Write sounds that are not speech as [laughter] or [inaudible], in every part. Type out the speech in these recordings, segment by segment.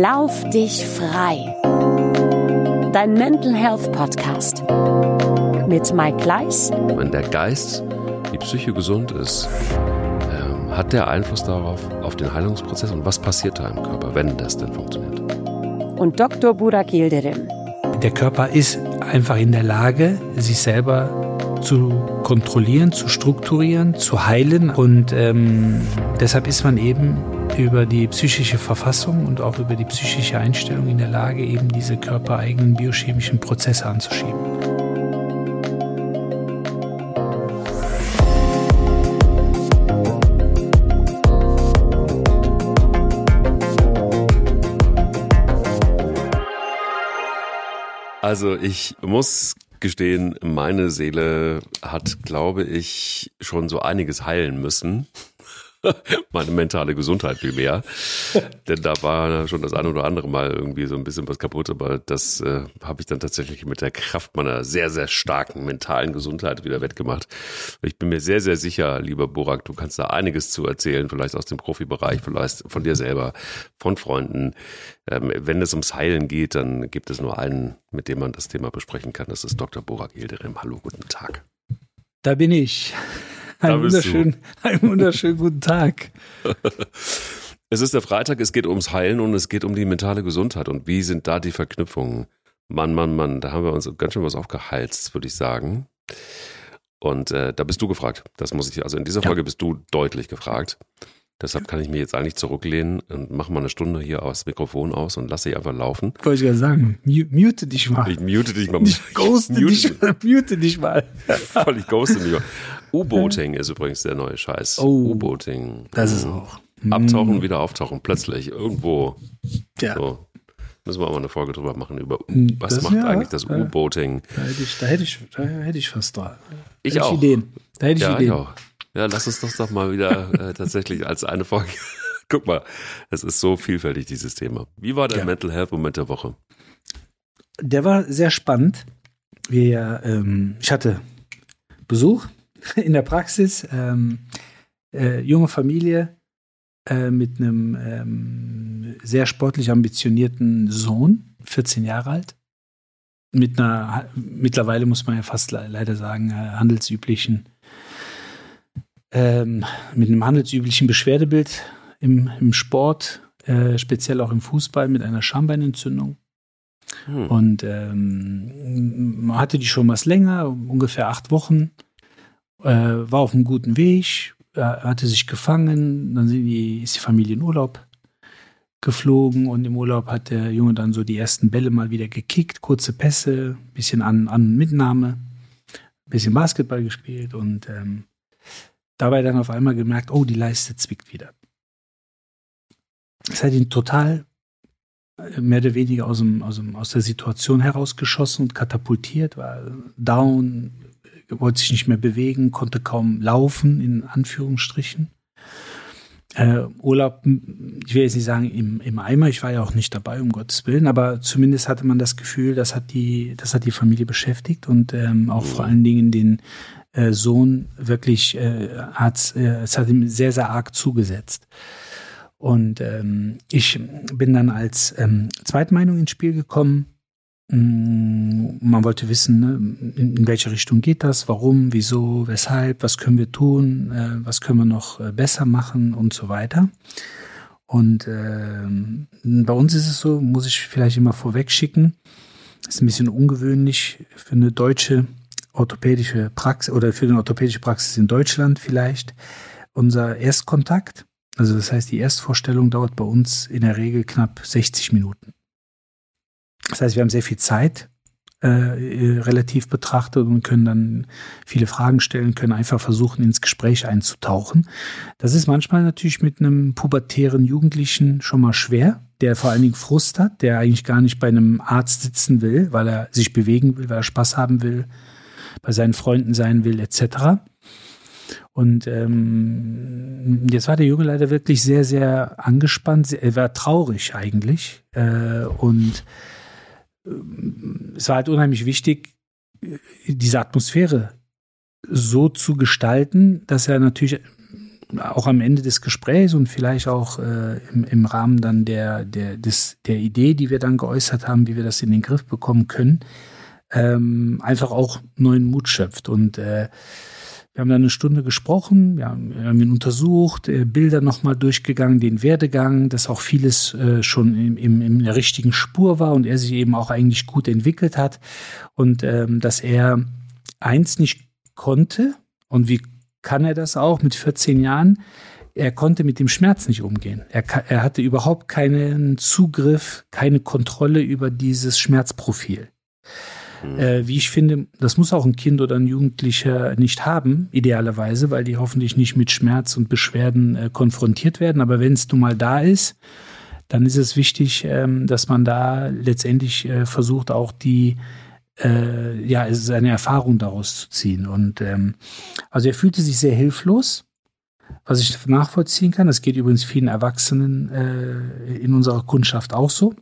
Lauf dich frei. Dein Mental Health Podcast mit Mike Gleis. Wenn der Geist, die Psyche gesund ist, ähm, hat der Einfluss darauf, auf den Heilungsprozess und was passiert da im Körper, wenn das denn funktioniert? Und Dr. Burak Yildirim. Der Körper ist einfach in der Lage, sich selber zu kontrollieren, zu strukturieren, zu heilen. Und ähm, deshalb ist man eben über die psychische Verfassung und auch über die psychische Einstellung in der Lage, eben diese körpereigenen biochemischen Prozesse anzuschieben. Also ich muss gestehen, meine Seele hat, glaube ich, schon so einiges heilen müssen. [laughs] meine mentale Gesundheit viel mehr. [laughs] Denn da war schon das eine oder andere Mal irgendwie so ein bisschen was kaputt, aber das äh, habe ich dann tatsächlich mit der Kraft meiner sehr, sehr starken mentalen Gesundheit wieder wettgemacht. Ich bin mir sehr, sehr sicher, lieber Borak, du kannst da einiges zu erzählen, vielleicht aus dem Profibereich, vielleicht von dir selber, von Freunden. Ähm, wenn es ums Heilen geht, dann gibt es nur einen, mit dem man das Thema besprechen kann. Das ist Dr. Borak Yildirim. Hallo, guten Tag. Da bin ich. Einen wunderschönen, einen wunderschönen guten Tag. Es ist der Freitag, es geht ums Heilen und es geht um die mentale Gesundheit. Und wie sind da die Verknüpfungen? Mann, Mann, Mann, da haben wir uns ganz schön was aufgeheizt, würde ich sagen. Und äh, da bist du gefragt. Das muss ich, also in dieser Folge ja. bist du deutlich gefragt. Deshalb kann ich mich jetzt eigentlich zurücklehnen und mache mal eine Stunde hier aus Mikrofon aus und lasse dich einfach laufen. Wollte ich ja sagen, mute dich mal. Ich mute dich mal. Ich ghoste mute dich mal. [laughs] Mute dich mal. Voll, ich ghoste dich mal. [laughs] U-Boating ist übrigens der neue Scheiß. Oh, U-Boating. Das ist auch. Abtauchen, mm. wieder auftauchen, plötzlich, irgendwo. Ja. So. Müssen wir auch mal eine Folge drüber machen, über mm, was das, macht ja, eigentlich das U-Boating. Da hätte ich, da hätte ich, da hätte ich fast da. Ich auch. Ideen. Da hätte ich ja, Ideen. Ich auch. Ja, lass uns doch doch mal wieder äh, [laughs] tatsächlich als eine Folge. [laughs] Guck mal, es ist so vielfältig, dieses Thema. Wie war dein ja. Mental Health Moment der Woche? Der war sehr spannend. Wir, ähm, ich hatte Besuch [laughs] in der Praxis, ähm, äh, junge Familie äh, mit einem ähm, sehr sportlich ambitionierten Sohn, 14 Jahre alt, mit einer, mittlerweile muss man ja fast leider sagen, äh, handelsüblichen ähm, mit einem handelsüblichen Beschwerdebild im, im Sport, äh, speziell auch im Fußball mit einer Schambeinentzündung. Hm. Und ähm, man hatte die schon was länger, ungefähr acht Wochen, äh, war auf einem guten Weg, äh, hatte sich gefangen, dann die, ist die Familie in Urlaub geflogen und im Urlaub hat der Junge dann so die ersten Bälle mal wieder gekickt, kurze Pässe, bisschen An-, und Mitnahme, bisschen Basketball gespielt und ähm, dabei dann auf einmal gemerkt, oh, die Leiste zwickt wieder. Das hat ihn total äh, mehr oder weniger aus, dem, aus, dem, aus der Situation herausgeschossen und katapultiert, war down, wollte sich nicht mehr bewegen, konnte kaum laufen, in Anführungsstrichen. Äh, Urlaub, ich will jetzt nicht sagen im, im Eimer, ich war ja auch nicht dabei, um Gottes Willen, aber zumindest hatte man das Gefühl, das hat die, das hat die Familie beschäftigt und ähm, auch vor allen Dingen den, äh, Sohn wirklich äh, hat äh, es hat ihm sehr sehr arg zugesetzt. Und ähm, ich bin dann als ähm, Zweitmeinung ins Spiel gekommen. Mm, man wollte wissen, ne, in, welche Richtung geht das, warum, wieso, weshalb, was können wir tun, äh, was können wir noch äh, besser machen und so weiter. Und äh, bei uns ist es so, muss ich vielleicht immer vorweg schicken, ist ein bisschen ungewöhnlich für eine deutsche orthopädische Praxis oder für eine orthopädische Praxis in Deutschland vielleicht unser Erstkontakt. Also das heißt, die Erstvorstellung dauert bei uns in der Regel knapp 60 Minuten. Das heißt, wir haben sehr viel Zeit äh, relativ betrachtet und können dann viele Fragen stellen, können einfach versuchen, ins Gespräch einzutauchen. Das ist manchmal natürlich mit einem pubertären Jugendlichen schon mal schwer, der vor allen Dingen Frust hat, der eigentlich gar nicht bei einem Arzt sitzen will, weil er sich bewegen will, weil er Spaß haben will, bei seinen Freunden sein will, etc. Und ähm, jetzt war der Junge leider wirklich sehr, sehr angespannt. Er war traurig eigentlich. Äh, und äh, es war halt unheimlich wichtig, diese Atmosphäre so zu gestalten, dass er natürlich auch am Ende des Gesprächs und vielleicht auch äh, im, im Rahmen dann der, der, des, der Idee, die wir dann geäußert haben, wie wir das in den Griff bekommen können, ähm, einfach auch neuen Mut schöpft. Und äh, wir haben dann eine Stunde gesprochen, wir haben, wir haben ihn untersucht, äh, Bilder nochmal durchgegangen, den Werdegang, dass auch vieles äh, schon im, im, in der richtigen Spur war und er sich eben auch eigentlich gut entwickelt hat und ähm, dass er eins nicht konnte und wie kann er das auch mit 14 Jahren? Er konnte mit dem Schmerz nicht umgehen. Er, er hatte überhaupt keinen Zugriff, keine Kontrolle über dieses Schmerzprofil. Mhm. Äh, wie ich finde, das muss auch ein Kind oder ein Jugendlicher nicht haben, idealerweise, weil die hoffentlich nicht mit Schmerz und Beschwerden äh, konfrontiert werden. Aber wenn es nun mal da ist, dann ist es wichtig, ähm, dass man da letztendlich äh, versucht, auch die äh, ja, es ist eine Erfahrung daraus zu ziehen. Und ähm, also er fühlte sich sehr hilflos, was ich nachvollziehen kann. Das geht übrigens vielen Erwachsenen äh, in unserer Kundschaft auch so.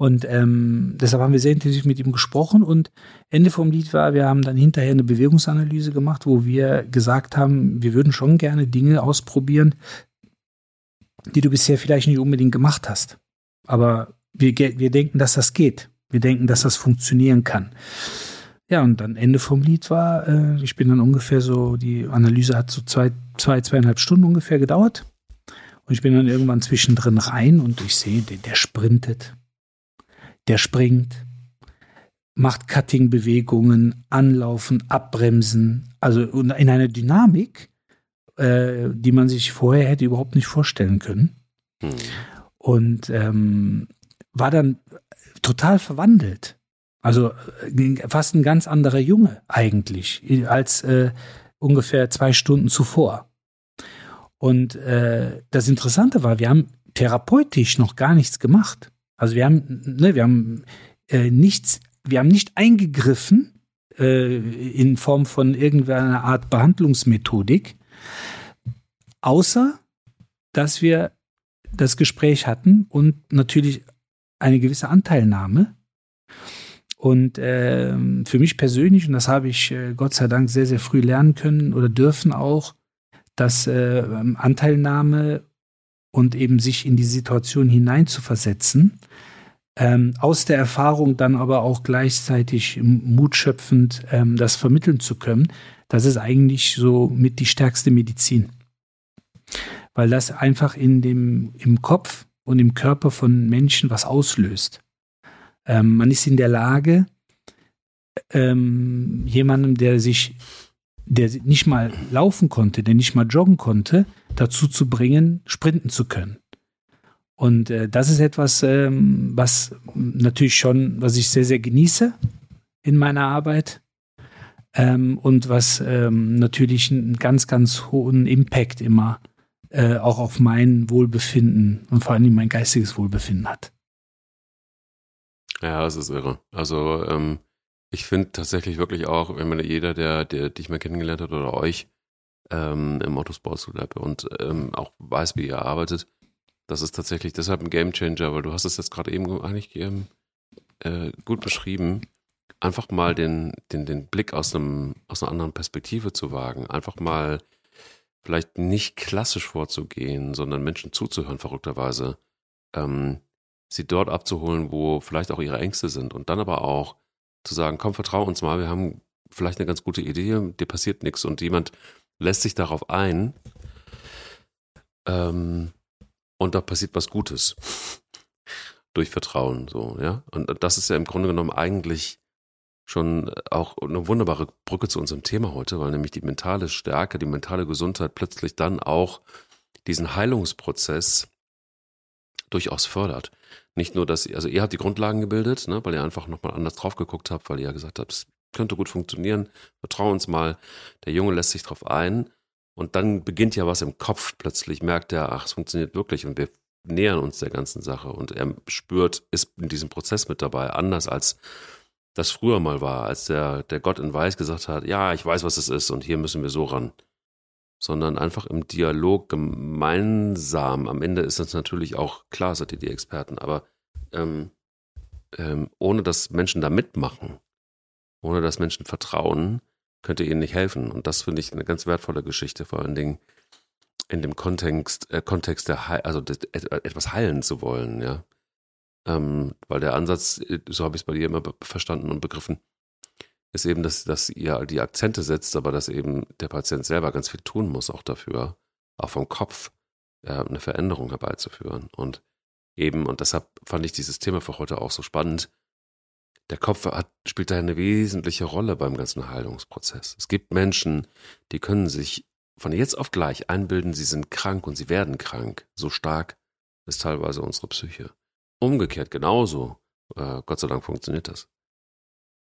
Und ähm, deshalb haben wir sehr intensiv mit ihm gesprochen und Ende vom Lied war, wir haben dann hinterher eine Bewegungsanalyse gemacht, wo wir gesagt haben, wir würden schon gerne Dinge ausprobieren, die du bisher vielleicht nicht unbedingt gemacht hast. Aber wir, wir denken, dass das geht. Wir denken, dass das funktionieren kann. Ja, und dann Ende vom Lied war, äh, ich bin dann ungefähr so, die Analyse hat so zwei, zwei, zweieinhalb Stunden ungefähr gedauert. Und ich bin dann irgendwann zwischendrin rein und ich sehe, der, der sprintet, der springt, macht Cutting-Bewegungen, anlaufen, abbremsen, also in einer Dynamik, äh, die man sich vorher hätte überhaupt nicht vorstellen können. Hm. Und ähm, war dann total verwandelt. Also äh, fast ein ganz anderer Junge eigentlich als äh, ungefähr zwei Stunden zuvor. Und äh, das Interessante war, wir haben therapeutisch noch gar nichts gemacht. Also wir haben, ne, wir haben äh, nichts, wir haben nicht eingegriffen äh, in Form von irgendeiner Art Behandlungsmethodik, außer dass wir das Gespräch hatten und natürlich eine gewisse Anteilnahme. Und äh, für mich persönlich, und das habe ich äh, Gott sei Dank sehr, sehr früh lernen können oder dürfen auch, dass äh, Anteilnahme und eben sich in die Situation hineinzuversetzen, ähm, aus der Erfahrung dann aber auch gleichzeitig mutschöpfend ähm, das vermitteln zu können, das ist eigentlich so mit die stärkste Medizin. Weil das einfach in dem, im Kopf und im Körper von Menschen was auslöst. Ähm, man ist in der Lage, ähm, jemandem, der sich der nicht mal laufen konnte, der nicht mal joggen konnte, dazu zu bringen, sprinten zu können. Und äh, das ist etwas, ähm, was natürlich schon, was ich sehr, sehr genieße in meiner Arbeit ähm, und was ähm, natürlich einen ganz, ganz hohen Impact immer äh, auch auf mein Wohlbefinden und vor allem mein geistiges Wohlbefinden hat. Ja, das ist irre. Also ähm, ich finde tatsächlich wirklich auch, wenn man jeder, der, der dich mal kennengelernt hat oder euch ähm, im Autosport Lab und ähm, auch weiß, wie ihr arbeitet, das ist tatsächlich deshalb ein Game Changer, weil du hast es jetzt gerade eben eigentlich ähm, äh, gut beschrieben, einfach mal den, den, den Blick aus, einem, aus einer anderen Perspektive zu wagen, einfach mal vielleicht nicht klassisch vorzugehen, sondern Menschen zuzuhören, verrückterweise, ähm, sie dort abzuholen, wo vielleicht auch ihre Ängste sind und dann aber auch zu sagen, komm, vertrau uns mal, wir haben vielleicht eine ganz gute Idee, dir passiert nichts und jemand lässt sich darauf ein ähm, und da passiert was Gutes durch Vertrauen, so, ja. Und das ist ja im Grunde genommen eigentlich schon auch eine wunderbare Brücke zu unserem Thema heute, weil nämlich die mentale Stärke, die mentale Gesundheit plötzlich dann auch diesen Heilungsprozess durchaus fördert. Nicht nur, dass ihr, also ihr habt die Grundlagen gebildet, ne, weil ihr einfach nochmal anders drauf geguckt habt, weil ihr ja gesagt habt, es könnte gut funktionieren, vertrau uns mal, der Junge lässt sich drauf ein. Und dann beginnt ja was im Kopf. Plötzlich, merkt er, ach, es funktioniert wirklich und wir nähern uns der ganzen Sache. Und er spürt, ist in diesem Prozess mit dabei, anders als das früher mal war, als der, der Gott in Weiß gesagt hat, ja, ich weiß, was es ist und hier müssen wir so ran sondern einfach im Dialog gemeinsam. Am Ende ist das natürlich auch klar, seid ihr die Experten, aber ähm, ähm, ohne dass Menschen da mitmachen, ohne dass Menschen vertrauen, könnte ihnen nicht helfen. Und das finde ich eine ganz wertvolle Geschichte, vor allen Dingen in dem Kontext, äh, Kontext der, Heil, also des, etwas heilen zu wollen, ja. Ähm, weil der Ansatz, so habe ich es bei dir immer verstanden und begriffen, ist eben, dass, dass ihr die Akzente setzt, aber dass eben der Patient selber ganz viel tun muss, auch dafür, auch vom Kopf, äh, eine Veränderung herbeizuführen. Und eben, und deshalb fand ich dieses Thema für heute auch so spannend, der Kopf hat, spielt da eine wesentliche Rolle beim ganzen Heilungsprozess. Es gibt Menschen, die können sich von jetzt auf gleich einbilden, sie sind krank und sie werden krank. So stark ist teilweise unsere Psyche. Umgekehrt genauso. Äh, Gott sei Dank funktioniert das.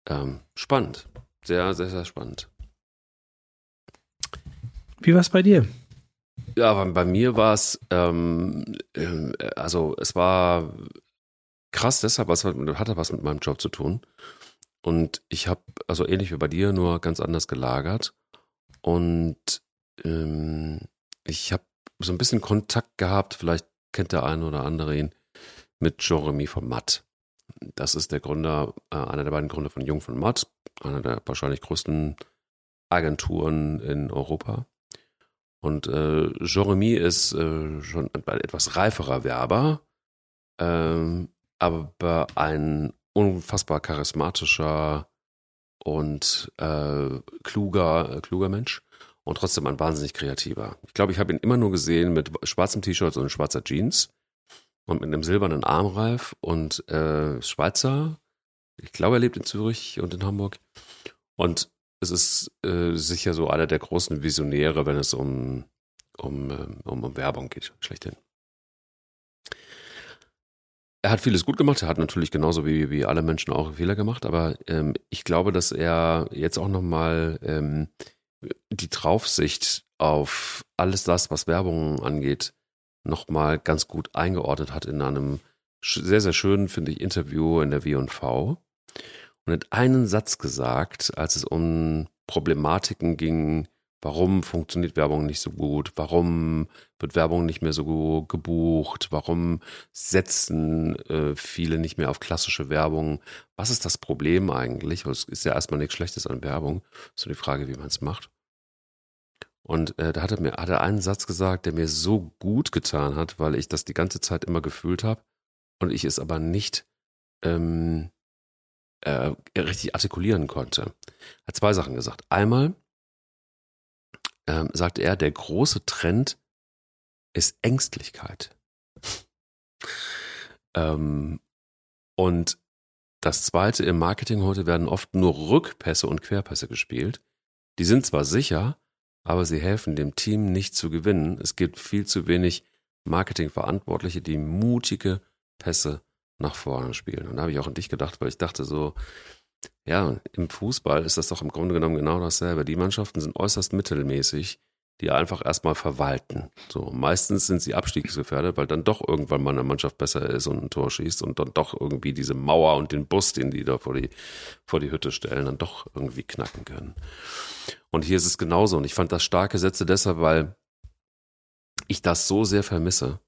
Ähm, spannend. Sehr, sehr, sehr spannend. Wie war es bei dir? Ja, bei mir war es, ähm, äh, also es war krass deshalb, was hatte was mit meinem Job zu tun. Und ich habe, also ähnlich wie bei dir, nur ganz anders gelagert. Und ähm, ich habe so ein bisschen Kontakt gehabt, vielleicht kennt der eine oder andere ihn, mit Jeremy von Matt. Das ist der Gründer, äh, einer der beiden Gründer von Jung von Matt, einer der wahrscheinlich größten Agenturen in Europa. Und äh, Jeremy ist äh, schon ein etwas reiferer Werber, ähm, aber ein unfassbar charismatischer und äh, kluger, kluger Mensch und trotzdem ein wahnsinnig kreativer. Ich glaube, ich habe ihn immer nur gesehen mit schwarzem T-Shirt und schwarzer Jeans und mit einem silbernen Armreif und äh, Schweizer. Ich glaube, er lebt in Zürich und in Hamburg. Und es ist äh, sicher so einer der großen Visionäre, wenn es um, um, ähm, um, um Werbung geht, schlechthin. Er hat vieles gut gemacht. Er hat natürlich genauso wie, wie alle Menschen auch Fehler gemacht. Aber ähm, ich glaube, dass er jetzt auch nochmal ähm, die Draufsicht auf alles das, was Werbung angeht, nochmal ganz gut eingeordnet hat in einem sehr, sehr schönen, finde ich, Interview in der W&V und hat einen Satz gesagt, als es um Problematiken ging, warum funktioniert Werbung nicht so gut, warum wird Werbung nicht mehr so gebucht, warum setzen äh, viele nicht mehr auf klassische Werbung, was ist das Problem eigentlich? Es ist ja erstmal nichts Schlechtes an Werbung, so die Frage, wie man es macht. Und äh, da hat er mir hat er einen Satz gesagt, der mir so gut getan hat, weil ich das die ganze Zeit immer gefühlt habe und ich es aber nicht ähm, äh, richtig artikulieren konnte. Er hat zwei Sachen gesagt. Einmal ähm, sagte er, der große Trend ist Ängstlichkeit. [laughs] ähm, und das zweite, im Marketing heute werden oft nur Rückpässe und Querpässe gespielt. Die sind zwar sicher, aber sie helfen dem Team nicht zu gewinnen. Es gibt viel zu wenig Marketingverantwortliche, die mutige Pässe nach vorne spielen. Und da habe ich auch an dich gedacht, weil ich dachte so, ja, im Fußball ist das doch im Grunde genommen genau dasselbe. Die Mannschaften sind äußerst mittelmäßig, die einfach erstmal verwalten. So, meistens sind sie abstiegsgefährdet, weil dann doch irgendwann mal eine Mannschaft besser ist und ein Tor schießt und dann doch irgendwie diese Mauer und den Bus, den die da vor die, vor die Hütte stellen, dann doch irgendwie knacken können. Und hier ist es genauso. Und ich fand das starke Sätze deshalb, weil ich das so sehr vermisse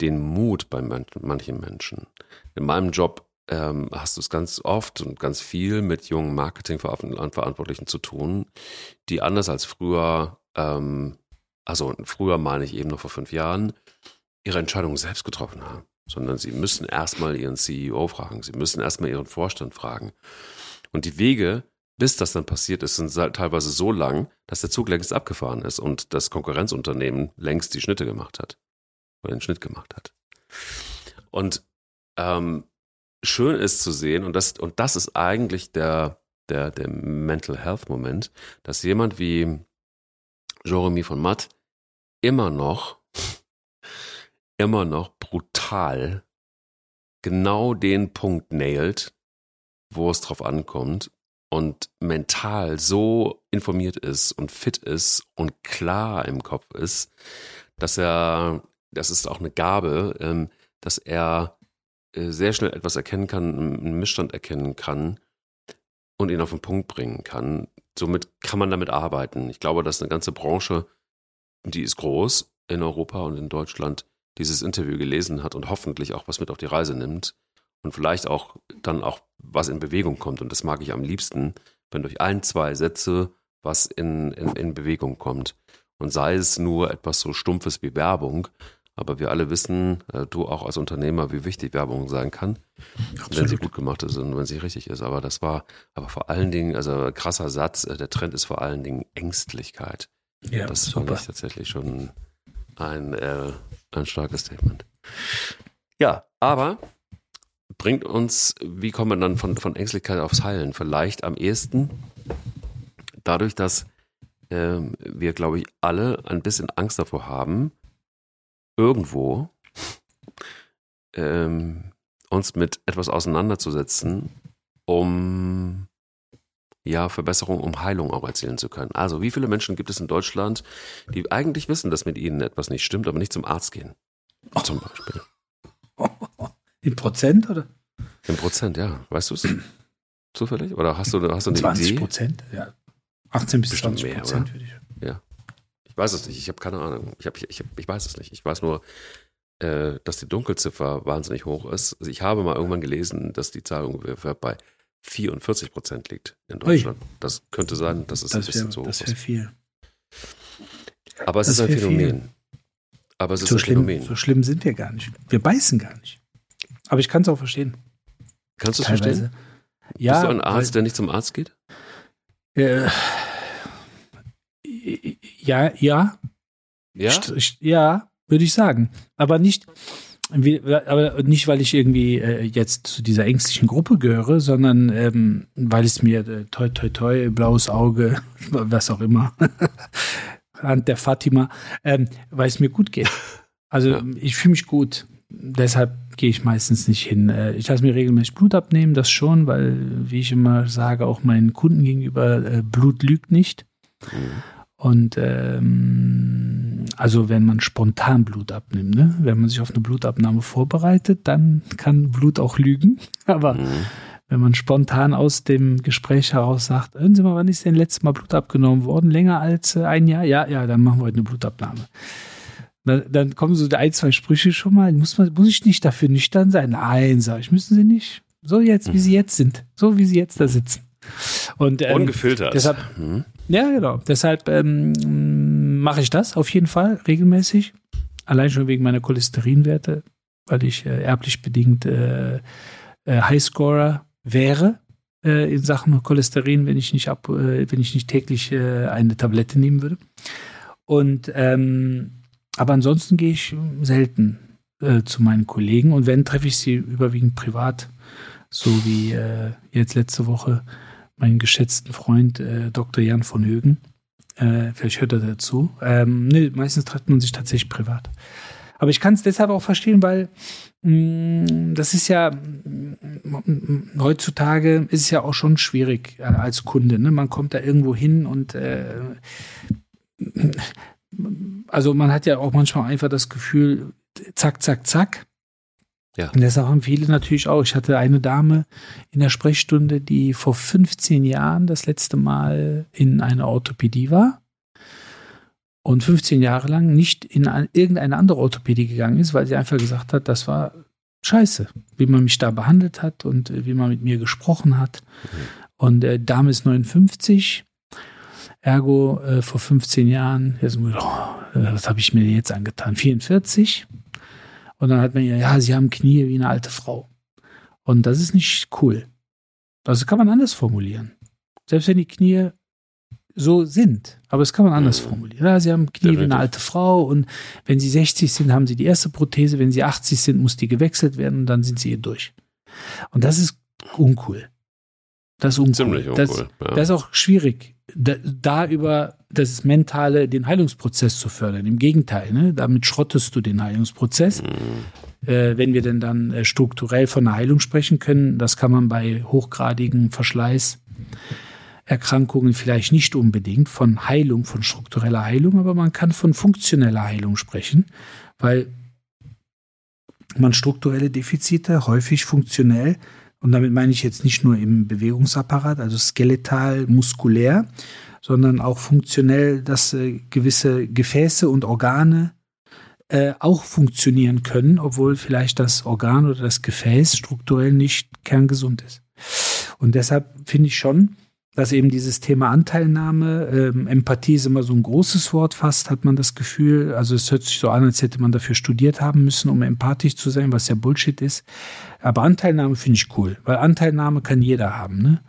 den Mut bei manchen Menschen. In meinem Job ähm, hast du es ganz oft und ganz viel mit jungen Marketingverantwortlichen zu tun, die anders als früher, ähm, also früher meine ich eben noch vor fünf Jahren, ihre Entscheidungen selbst getroffen haben, sondern sie müssen erstmal ihren CEO fragen, sie müssen erstmal ihren Vorstand fragen. Und die Wege, bis das dann passiert ist, sind teilweise so lang, dass der Zug längst abgefahren ist und das Konkurrenzunternehmen längst die Schnitte gemacht hat oder den Schnitt gemacht hat. Und ähm, schön ist zu sehen, und das, und das ist eigentlich der, der, der Mental Health Moment, dass jemand wie Jeremy von Matt immer noch, immer noch brutal genau den Punkt nailt, wo es drauf ankommt und mental so informiert ist und fit ist und klar im Kopf ist, dass er das ist auch eine Gabe, ähm, dass er äh, sehr schnell etwas erkennen kann, einen Missstand erkennen kann und ihn auf den Punkt bringen kann. Somit kann man damit arbeiten. Ich glaube, dass eine ganze Branche, die ist groß in Europa und in Deutschland, dieses Interview gelesen hat und hoffentlich auch was mit auf die Reise nimmt und vielleicht auch dann auch was in Bewegung kommt. Und das mag ich am liebsten, wenn durch ein, zwei Sätze was in, in, in Bewegung kommt. Und sei es nur etwas so Stumpfes wie Werbung, aber wir alle wissen, äh, du auch als Unternehmer, wie wichtig Werbung sein kann, Absolut. wenn sie gut gemacht ist und wenn sie richtig ist. Aber das war, aber vor allen Dingen, also krasser Satz, äh, der Trend ist vor allen Dingen Ängstlichkeit. Ja, das super. fand ich tatsächlich schon ein, äh, ein starkes Statement. Ja, aber bringt uns, wie kommen wir dann von, von Ängstlichkeit aufs Heilen? Vielleicht am ehesten dadurch, dass äh, wir, glaube ich, alle ein bisschen Angst davor haben, irgendwo ähm, uns mit etwas auseinanderzusetzen, um ja, Verbesserung, um Heilung auch erzielen zu können. Also, wie viele Menschen gibt es in Deutschland, die eigentlich wissen, dass mit ihnen etwas nicht stimmt, aber nicht zum Arzt gehen? Oh. Zum Beispiel. [laughs] In Prozent, oder? In Prozent, ja. Weißt du es zufällig? Oder hast du, hast du eine 20 Idee? Prozent, ja. 18 bis Bestimmt 20 Prozent, würde ich. Ja. Ich weiß es nicht. Ich habe keine Ahnung. Ich, hab, ich, ich, ich weiß es nicht. Ich weiß nur, äh, dass die Dunkelziffer wahnsinnig hoch ist. Also ich habe mal irgendwann gelesen, dass die Zahl ungefähr bei 44 Prozent liegt in Deutschland. Ui. Das könnte sein, dass es das ein bisschen wär, so hoch ist. Das wäre viel. Aber es das ist ein Phänomen. Viel. Aber es ist so ein schlimm, Phänomen. So schlimm sind wir gar nicht. Wir beißen gar nicht. Aber ich kann es auch verstehen. Kannst du es verstehen? Ja. Bist du ein Arzt, der nicht zum Arzt geht? Äh, ja, ja. Ja? Ja, würde ich sagen. Aber nicht, aber nicht, weil ich irgendwie äh, jetzt zu dieser ängstlichen Gruppe gehöre, sondern ähm, weil es mir äh, toi toi toi, blaues Auge, [laughs] was auch immer, [laughs] Hand der Fatima, ähm, weil es mir gut geht. Also ja. ich fühle mich gut. Deshalb gehe ich meistens nicht hin. Äh, ich lasse mir regelmäßig Blut abnehmen, das schon, weil, wie ich immer sage, auch meinen Kunden gegenüber, äh, Blut lügt nicht. Mhm. Und ähm, also wenn man spontan Blut abnimmt, ne? wenn man sich auf eine Blutabnahme vorbereitet, dann kann Blut auch lügen. [laughs] Aber mhm. wenn man spontan aus dem Gespräch heraus sagt, hören Sie mal, wann ist denn letztes Mal Blut abgenommen worden? Länger als äh, ein Jahr? Ja, ja, dann machen wir heute eine Blutabnahme. Dann, dann kommen so ein, zwei Sprüche schon mal. Muss, man, muss ich nicht dafür nüchtern sein? Nein, sage ich, müssen Sie nicht. So jetzt, wie Sie jetzt sind. So wie Sie jetzt da sitzen. Und, ähm, Ungefiltert. Deshalb, mhm. Ja, genau. Deshalb ähm, mache ich das auf jeden Fall regelmäßig. Allein schon wegen meiner Cholesterinwerte, weil ich äh, erblich bedingt äh, äh, Highscorer wäre äh, in Sachen Cholesterin, wenn ich nicht ab, äh, wenn ich nicht täglich äh, eine Tablette nehmen würde. Und ähm, aber ansonsten gehe ich selten zu meinen Kollegen und wenn treffe ich sie überwiegend privat, so wie jetzt letzte Woche meinen geschätzten Freund äh, Dr. Jan von Högen. Äh, vielleicht hört er dazu. Ähm, nee, meistens trifft man sich tatsächlich privat. Aber ich kann es deshalb auch verstehen, weil mh, mm, das ist ja mh, mm, heutzutage ist es ja auch schon schwierig äh, als Kunde. Ne? Man kommt da irgendwo hin und äh, also man hat ja auch manchmal einfach das Gefühl, zack, zack, zack. Ja. Und das haben viele natürlich auch. Ich hatte eine Dame in der Sprechstunde, die vor 15 Jahren das letzte Mal in einer Orthopädie war und 15 Jahre lang nicht in irgendeine andere Orthopädie gegangen ist, weil sie einfach gesagt hat, das war scheiße, wie man mich da behandelt hat und wie man mit mir gesprochen hat. Mhm. Und äh, Dame ist 59, ergo äh, vor 15 Jahren, jetzt, oh, was habe ich mir jetzt angetan? 44. Und dann hat man ja, ja, sie haben Knie wie eine alte Frau. Und das ist nicht cool. Das kann man anders formulieren. Selbst wenn die Knie so sind. Aber das kann man anders mhm. formulieren. Ja, sie haben Knie wie eine alte Frau und wenn sie 60 sind, haben sie die erste Prothese. Wenn sie 80 sind, muss die gewechselt werden und dann sind sie hier durch. Und das ist uncool. Das ist uncool. Ziemlich uncool. Das, ja. das ist auch schwierig, da, da, über das Mentale, den Heilungsprozess zu fördern. Im Gegenteil, ne? damit schrottest du den Heilungsprozess. Mhm. Äh, wenn wir denn dann äh, strukturell von einer Heilung sprechen können, das kann man bei hochgradigen Verschleißerkrankungen vielleicht nicht unbedingt von Heilung, von struktureller Heilung, aber man kann von funktioneller Heilung sprechen, weil man strukturelle Defizite häufig funktionell und damit meine ich jetzt nicht nur im Bewegungsapparat, also skeletal, muskulär, sondern auch funktionell, dass äh, gewisse Gefäße und Organe äh, auch funktionieren können, obwohl vielleicht das Organ oder das Gefäß strukturell nicht kerngesund ist. Und deshalb finde ich schon, dass eben dieses Thema Anteilnahme, ähm, Empathie ist immer so ein großes Wort fast, hat man das Gefühl. Also es hört sich so an, als hätte man dafür studiert haben müssen, um empathisch zu sein, was ja Bullshit ist. Aber Anteilnahme finde ich cool, weil Anteilnahme kann jeder haben. Ne?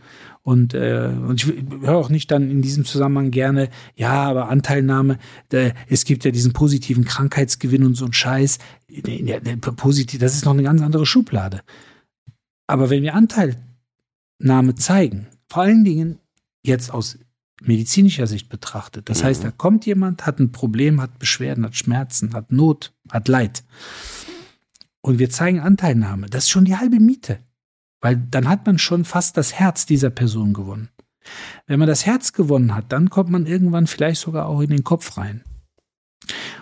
Und, äh, und ich höre auch nicht dann in diesem Zusammenhang gerne, ja, aber Anteilnahme, äh, es gibt ja diesen positiven Krankheitsgewinn und so ein Scheiß. Ja, positiv, das ist noch eine ganz andere Schublade. Aber wenn wir Anteilnahme zeigen, vor allen Dingen jetzt aus medizinischer Sicht betrachtet. Das mhm. heißt, da kommt jemand, hat ein Problem, hat Beschwerden, hat Schmerzen, hat Not, hat Leid. Und wir zeigen Anteilnahme. Das ist schon die halbe Miete. Weil dann hat man schon fast das Herz dieser Person gewonnen. Wenn man das Herz gewonnen hat, dann kommt man irgendwann vielleicht sogar auch in den Kopf rein.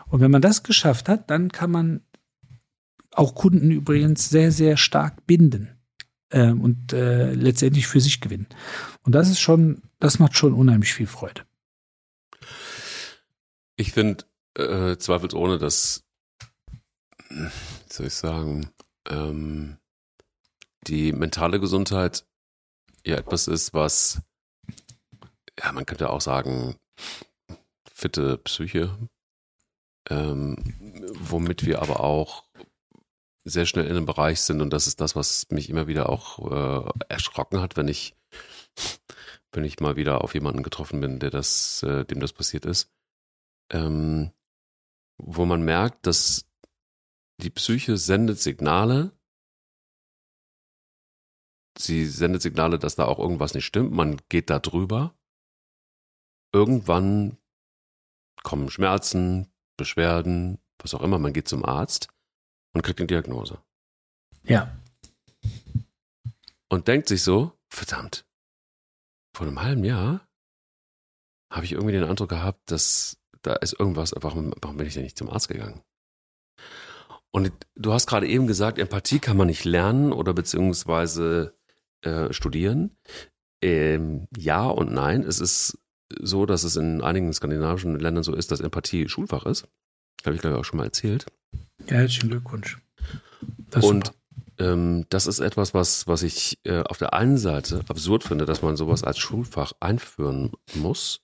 Und wenn man das geschafft hat, dann kann man auch Kunden übrigens sehr, sehr stark binden äh, und äh, letztendlich für sich gewinnen. Und das ist schon, das macht schon unheimlich viel Freude. Ich finde äh, zweifelsohne, dass, wie soll ich sagen, ähm, die mentale Gesundheit ja etwas ist, was, ja, man könnte auch sagen, fitte Psyche, ähm, womit wir aber auch sehr schnell in einem Bereich sind. Und das ist das, was mich immer wieder auch äh, erschrocken hat, wenn ich wenn ich mal wieder auf jemanden getroffen bin, der das, äh, dem das passiert ist, ähm, wo man merkt, dass die Psyche sendet Signale, sie sendet Signale, dass da auch irgendwas nicht stimmt, man geht da drüber. Irgendwann kommen Schmerzen, Beschwerden, was auch immer, man geht zum Arzt und kriegt eine Diagnose. Ja. Und denkt sich so, verdammt, vor einem halben Jahr habe ich irgendwie den Eindruck gehabt, dass da ist irgendwas, warum, warum bin ich denn nicht zum Arzt gegangen? Und du hast gerade eben gesagt, Empathie kann man nicht lernen oder beziehungsweise äh, studieren. Ähm, ja und nein. Es ist so, dass es in einigen skandinavischen Ländern so ist, dass Empathie Schulfach ist. Habe ich, glaube ich, auch schon mal erzählt. Ja, herzlichen Glückwunsch. und ähm, das ist etwas, was, was ich äh, auf der einen Seite absurd finde, dass man sowas als Schulfach einführen muss,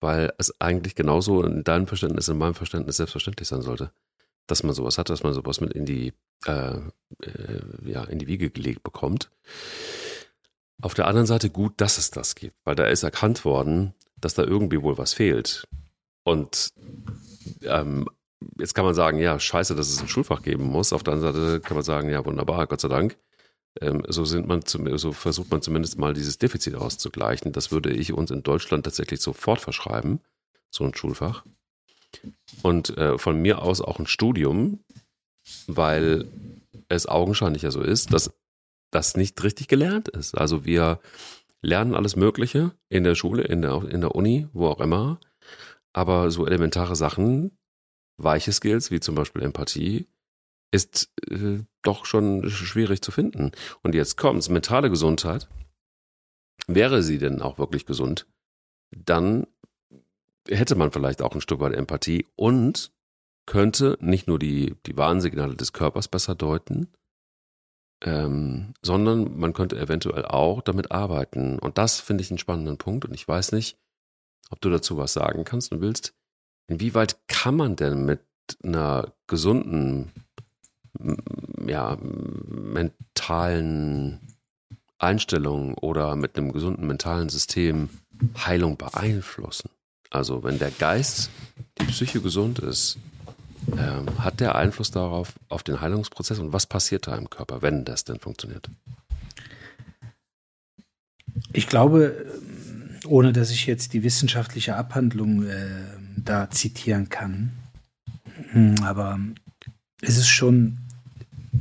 weil es eigentlich genauso in deinem Verständnis, in meinem Verständnis selbstverständlich sein sollte, dass man sowas hat, dass man sowas mit in die, äh, äh, ja, in die Wiege gelegt bekommt. Auf der anderen Seite gut, dass es das gibt, weil da ist erkannt worden, dass da irgendwie wohl was fehlt. Und ähm, jetzt kann man sagen, ja, scheiße, dass es ein Schulfach geben muss. Auf der anderen Seite kann man sagen, ja, wunderbar, Gott sei Dank. Ähm, so man zum, so versucht man zumindest mal dieses Defizit auszugleichen. Das würde ich uns in Deutschland tatsächlich sofort verschreiben, so ein Schulfach. Und äh, von mir aus auch ein Studium, weil es augenscheinlich ja so ist, dass das nicht richtig gelernt ist. Also wir lernen alles Mögliche in der Schule, in der, in der Uni, wo auch immer. Aber so elementare Sachen, weiche Skills, wie zum Beispiel Empathie, ist äh, doch schon schwierig zu finden. Und jetzt kommt's, mentale Gesundheit. Wäre sie denn auch wirklich gesund, dann hätte man vielleicht auch ein Stück weit Empathie und könnte nicht nur die, die Warnsignale des Körpers besser deuten, ähm, sondern man könnte eventuell auch damit arbeiten. Und das finde ich einen spannenden Punkt. Und ich weiß nicht, ob du dazu was sagen kannst und willst. Inwieweit kann man denn mit einer gesunden, ja, mentalen Einstellung oder mit einem gesunden mentalen System Heilung beeinflussen? Also wenn der Geist, die Psyche gesund ist, ähm, hat der Einfluss darauf, auf den Heilungsprozess und was passiert da im Körper, wenn das denn funktioniert? Ich glaube, ohne dass ich jetzt die wissenschaftliche Abhandlung äh, da zitieren kann. Hm, aber es ist schon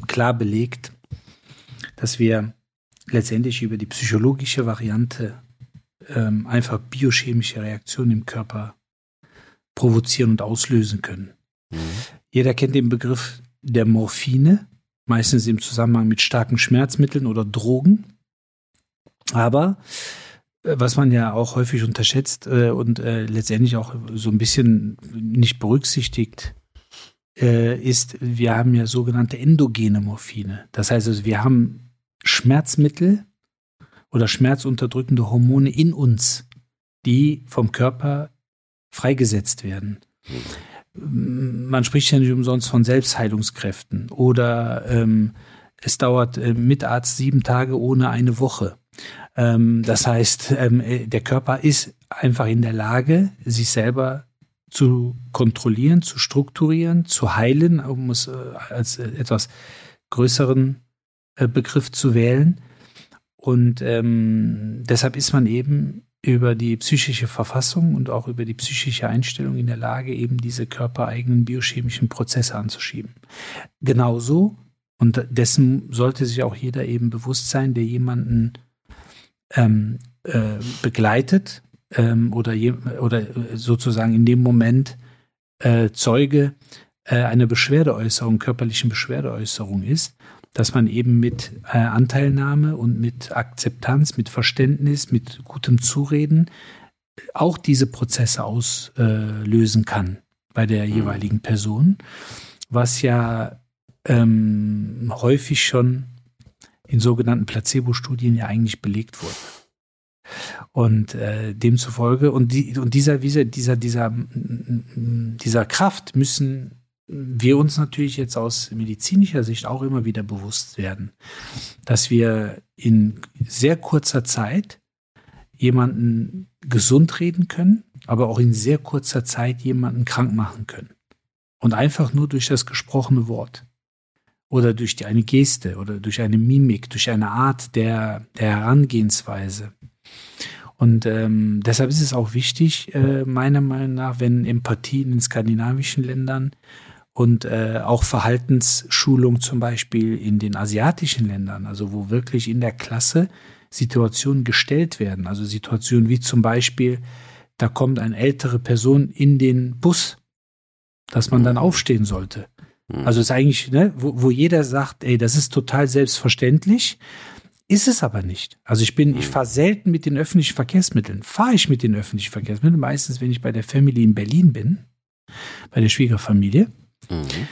klar belegt, dass wir letztendlich über die psychologische Variante ähm, einfach biochemische Reaktionen im Körper provozieren und auslösen können. Mhm. Jeder kennt den Begriff der Morphine, meistens im Zusammenhang mit starken Schmerzmitteln oder Drogen. Aber was man ja auch häufig unterschätzt äh, und äh, letztendlich auch so ein bisschen nicht berücksichtigt, äh, ist, wir haben ja sogenannte endogene Morphine. Das heißt also, wir haben Schmerzmittel oder schmerzunterdrückende Hormone in uns, die vom Körper freigesetzt werden. Man spricht ja nicht umsonst von Selbstheilungskräften oder ähm, es dauert äh, mit Arzt sieben Tage ohne eine Woche. Ähm, das heißt, ähm, äh, der Körper ist einfach in der Lage, sich selber zu kontrollieren, zu strukturieren, zu heilen, um es äh, als äh, etwas größeren äh, Begriff zu wählen. Und ähm, deshalb ist man eben über die psychische Verfassung und auch über die psychische Einstellung in der Lage, eben diese körpereigenen biochemischen Prozesse anzuschieben. Genauso, und dessen sollte sich auch jeder eben bewusst sein, der jemanden ähm, äh, begleitet ähm, oder, je, oder sozusagen in dem Moment äh, Zeuge äh, einer Beschwerdeäußerung, körperlichen Beschwerdeäußerung ist, dass man eben mit äh, Anteilnahme und mit Akzeptanz, mit Verständnis, mit gutem Zureden auch diese Prozesse auslösen kann bei der mhm. jeweiligen Person, was ja ähm, häufig schon in sogenannten Placebo-Studien ja eigentlich belegt wurde. Und äh, demzufolge, und, die, und dieser, dieser, dieser, dieser, dieser Kraft müssen wir uns natürlich jetzt aus medizinischer Sicht auch immer wieder bewusst werden, dass wir in sehr kurzer Zeit jemanden gesund reden können, aber auch in sehr kurzer Zeit jemanden krank machen können. Und einfach nur durch das gesprochene Wort oder durch die, eine Geste oder durch eine Mimik, durch eine Art der, der Herangehensweise. Und ähm, deshalb ist es auch wichtig, äh, meiner Meinung nach, wenn Empathie in den skandinavischen Ländern und äh, auch Verhaltensschulung zum Beispiel in den asiatischen Ländern, also wo wirklich in der Klasse Situationen gestellt werden. Also Situationen wie zum Beispiel, da kommt eine ältere Person in den Bus, dass man dann aufstehen sollte. Mhm. Also ist eigentlich, ne, wo, wo jeder sagt, ey, das ist total selbstverständlich, ist es aber nicht. Also ich bin, ich mhm. fahre selten mit den öffentlichen Verkehrsmitteln. Fahre ich mit den öffentlichen Verkehrsmitteln, meistens, wenn ich bei der Family in Berlin bin, bei der Schwiegerfamilie. Mhm.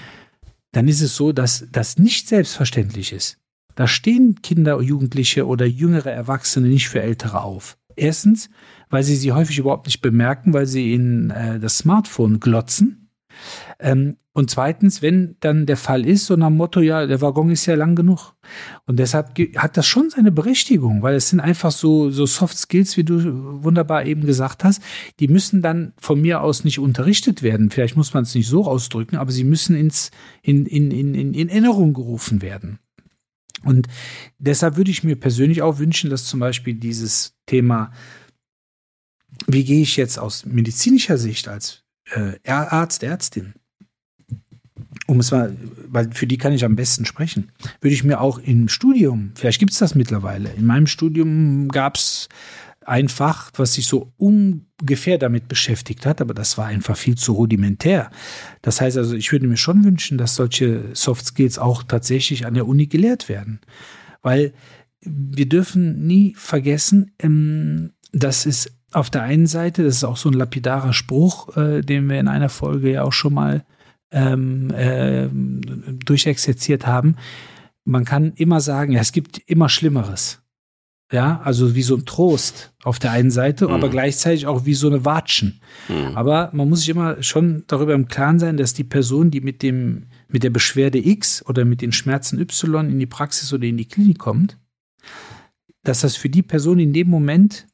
Dann ist es so, dass das nicht selbstverständlich ist. Da stehen Kinder, Jugendliche oder jüngere Erwachsene nicht für Ältere auf. Erstens, weil sie sie häufig überhaupt nicht bemerken, weil sie in äh, das Smartphone glotzen. Ähm, und zweitens, wenn dann der Fall ist, so nach dem Motto, ja, der Waggon ist ja lang genug. Und deshalb hat das schon seine Berechtigung, weil es sind einfach so, so Soft Skills, wie du wunderbar eben gesagt hast, die müssen dann von mir aus nicht unterrichtet werden. Vielleicht muss man es nicht so ausdrücken, aber sie müssen ins, in, in, in, in Erinnerung gerufen werden. Und deshalb würde ich mir persönlich auch wünschen, dass zum Beispiel dieses Thema, wie gehe ich jetzt aus medizinischer Sicht als äh, Arzt, Ärztin, um es mal, weil für die kann ich am besten sprechen, würde ich mir auch im Studium, vielleicht gibt es das mittlerweile, in meinem Studium gab es ein Fach, was sich so ungefähr damit beschäftigt hat, aber das war einfach viel zu rudimentär. Das heißt also, ich würde mir schon wünschen, dass solche Soft Skills auch tatsächlich an der Uni gelehrt werden, weil wir dürfen nie vergessen, ähm, dass es auf der einen Seite, das ist auch so ein lapidarer Spruch, äh, den wir in einer Folge ja auch schon mal ähm, äh, durchexerziert haben. Man kann immer sagen, ja, es gibt immer Schlimmeres. Ja, also wie so ein Trost auf der einen Seite, mhm. aber gleichzeitig auch wie so eine Watschen. Mhm. Aber man muss sich immer schon darüber im Klaren sein, dass die Person, die mit dem, mit der Beschwerde X oder mit den Schmerzen Y in die Praxis oder in die Klinik kommt, dass das für die Person in dem Moment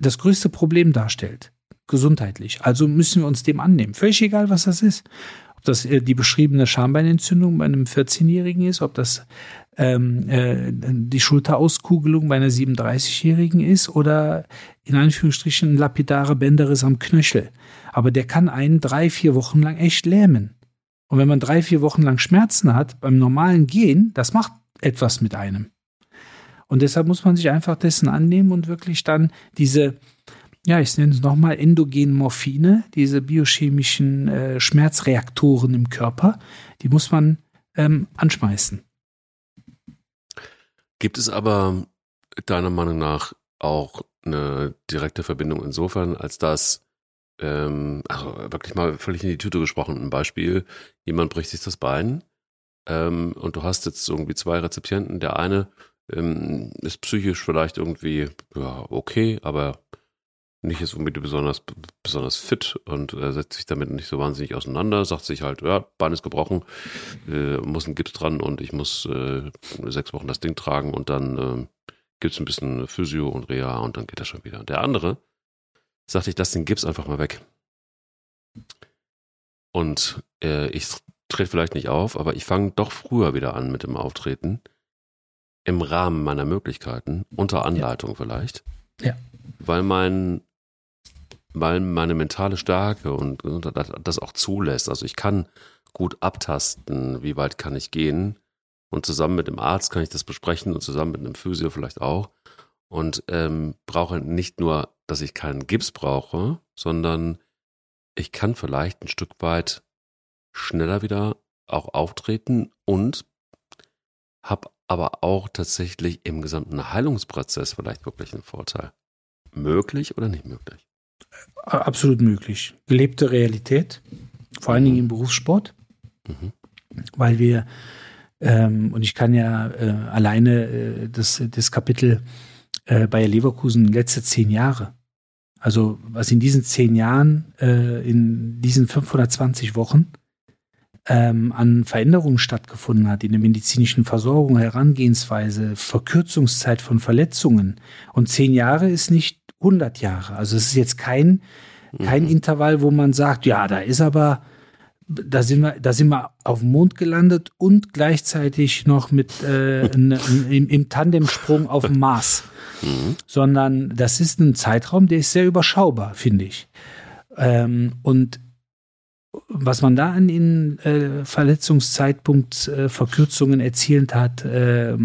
das größte Problem darstellt. Gesundheitlich. Also müssen wir uns dem annehmen. Völlig egal, was das ist das äh, die beschriebene Schambeinentzündung bei einem 14-Jährigen ist, ob das ähm, äh, die Schulterauskugelung bei einer 37-Jährigen ist oder in Anführungsstrichen lapidare Bänderriss am Knöchel. Aber der kann einen drei, vier Wochen lang echt lähmen. Und wenn man drei, vier Wochen lang Schmerzen hat, beim normalen Gehen, das macht etwas mit einem. Und deshalb muss man sich einfach dessen annehmen und wirklich dann diese ja, ich nenne es nochmal endogenen Morphine, diese biochemischen äh, Schmerzreaktoren im Körper, die muss man ähm, anschmeißen. Gibt es aber deiner Meinung nach auch eine direkte Verbindung insofern, als dass, ähm, also wirklich mal völlig in die Tüte gesprochen, ein Beispiel, jemand bricht sich das Bein ähm, und du hast jetzt irgendwie zwei Rezipienten, der eine ähm, ist psychisch vielleicht irgendwie ja, okay, aber nicht jetzt unbedingt besonders, besonders fit und äh, setzt sich damit nicht so wahnsinnig auseinander, sagt sich halt, ja, Bein ist gebrochen, äh, muss ein Gips dran und ich muss äh, sechs Wochen das Ding tragen und dann äh, gibt es ein bisschen Physio und Reha und dann geht das schon wieder. Der andere sagte ich, lass den Gips einfach mal weg. Und äh, ich trete vielleicht nicht auf, aber ich fange doch früher wieder an mit dem Auftreten. Im Rahmen meiner Möglichkeiten, unter Anleitung ja. vielleicht. Ja. Weil mein weil meine mentale Stärke und, das auch zulässt. Also ich kann gut abtasten, wie weit kann ich gehen. Und zusammen mit dem Arzt kann ich das besprechen und zusammen mit einem Physio vielleicht auch. Und ähm, brauche nicht nur, dass ich keinen Gips brauche, sondern ich kann vielleicht ein Stück weit schneller wieder auch auftreten und habe aber auch tatsächlich im gesamten Heilungsprozess vielleicht wirklich einen Vorteil. Möglich oder nicht möglich? Absolut möglich. Gelebte Realität, vor allen Dingen im Berufssport, mhm. weil wir, ähm, und ich kann ja äh, alleine äh, das, das Kapitel äh, Bayer Leverkusen letzte zehn Jahre, also was in diesen zehn Jahren, äh, in diesen 520 Wochen ähm, an Veränderungen stattgefunden hat in der medizinischen Versorgung, Herangehensweise, Verkürzungszeit von Verletzungen. Und zehn Jahre ist nicht 100 Jahre. Also es ist jetzt kein, kein mhm. Intervall, wo man sagt, ja, da ist aber, da sind wir, da sind wir auf dem Mond gelandet und gleichzeitig noch mit äh, [laughs] in, in, im Tandemsprung auf dem Mars. Mhm. Sondern das ist ein Zeitraum, der ist sehr überschaubar, finde ich. Ähm, und was man da an den äh, Verletzungszeitpunkt äh, Verkürzungen erzielt hat, äh,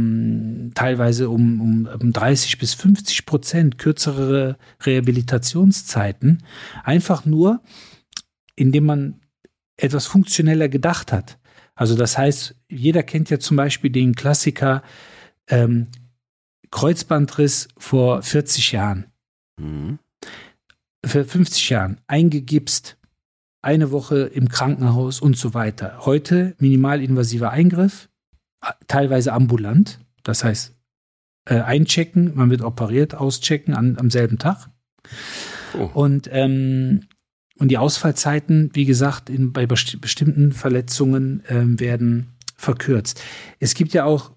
teilweise um, um, um 30 bis 50 Prozent kürzere Rehabilitationszeiten, einfach nur, indem man etwas funktioneller gedacht hat. Also das heißt, jeder kennt ja zum Beispiel den Klassiker ähm, Kreuzbandriss vor 40 Jahren. Mhm. Für 50 Jahren eingegipst, eine Woche im Krankenhaus und so weiter. Heute minimalinvasiver Eingriff, teilweise ambulant, das heißt äh, einchecken, man wird operiert, auschecken an, am selben Tag. Oh. Und, ähm, und die Ausfallzeiten, wie gesagt, in, bei besti bestimmten Verletzungen ähm, werden verkürzt. Es gibt ja auch,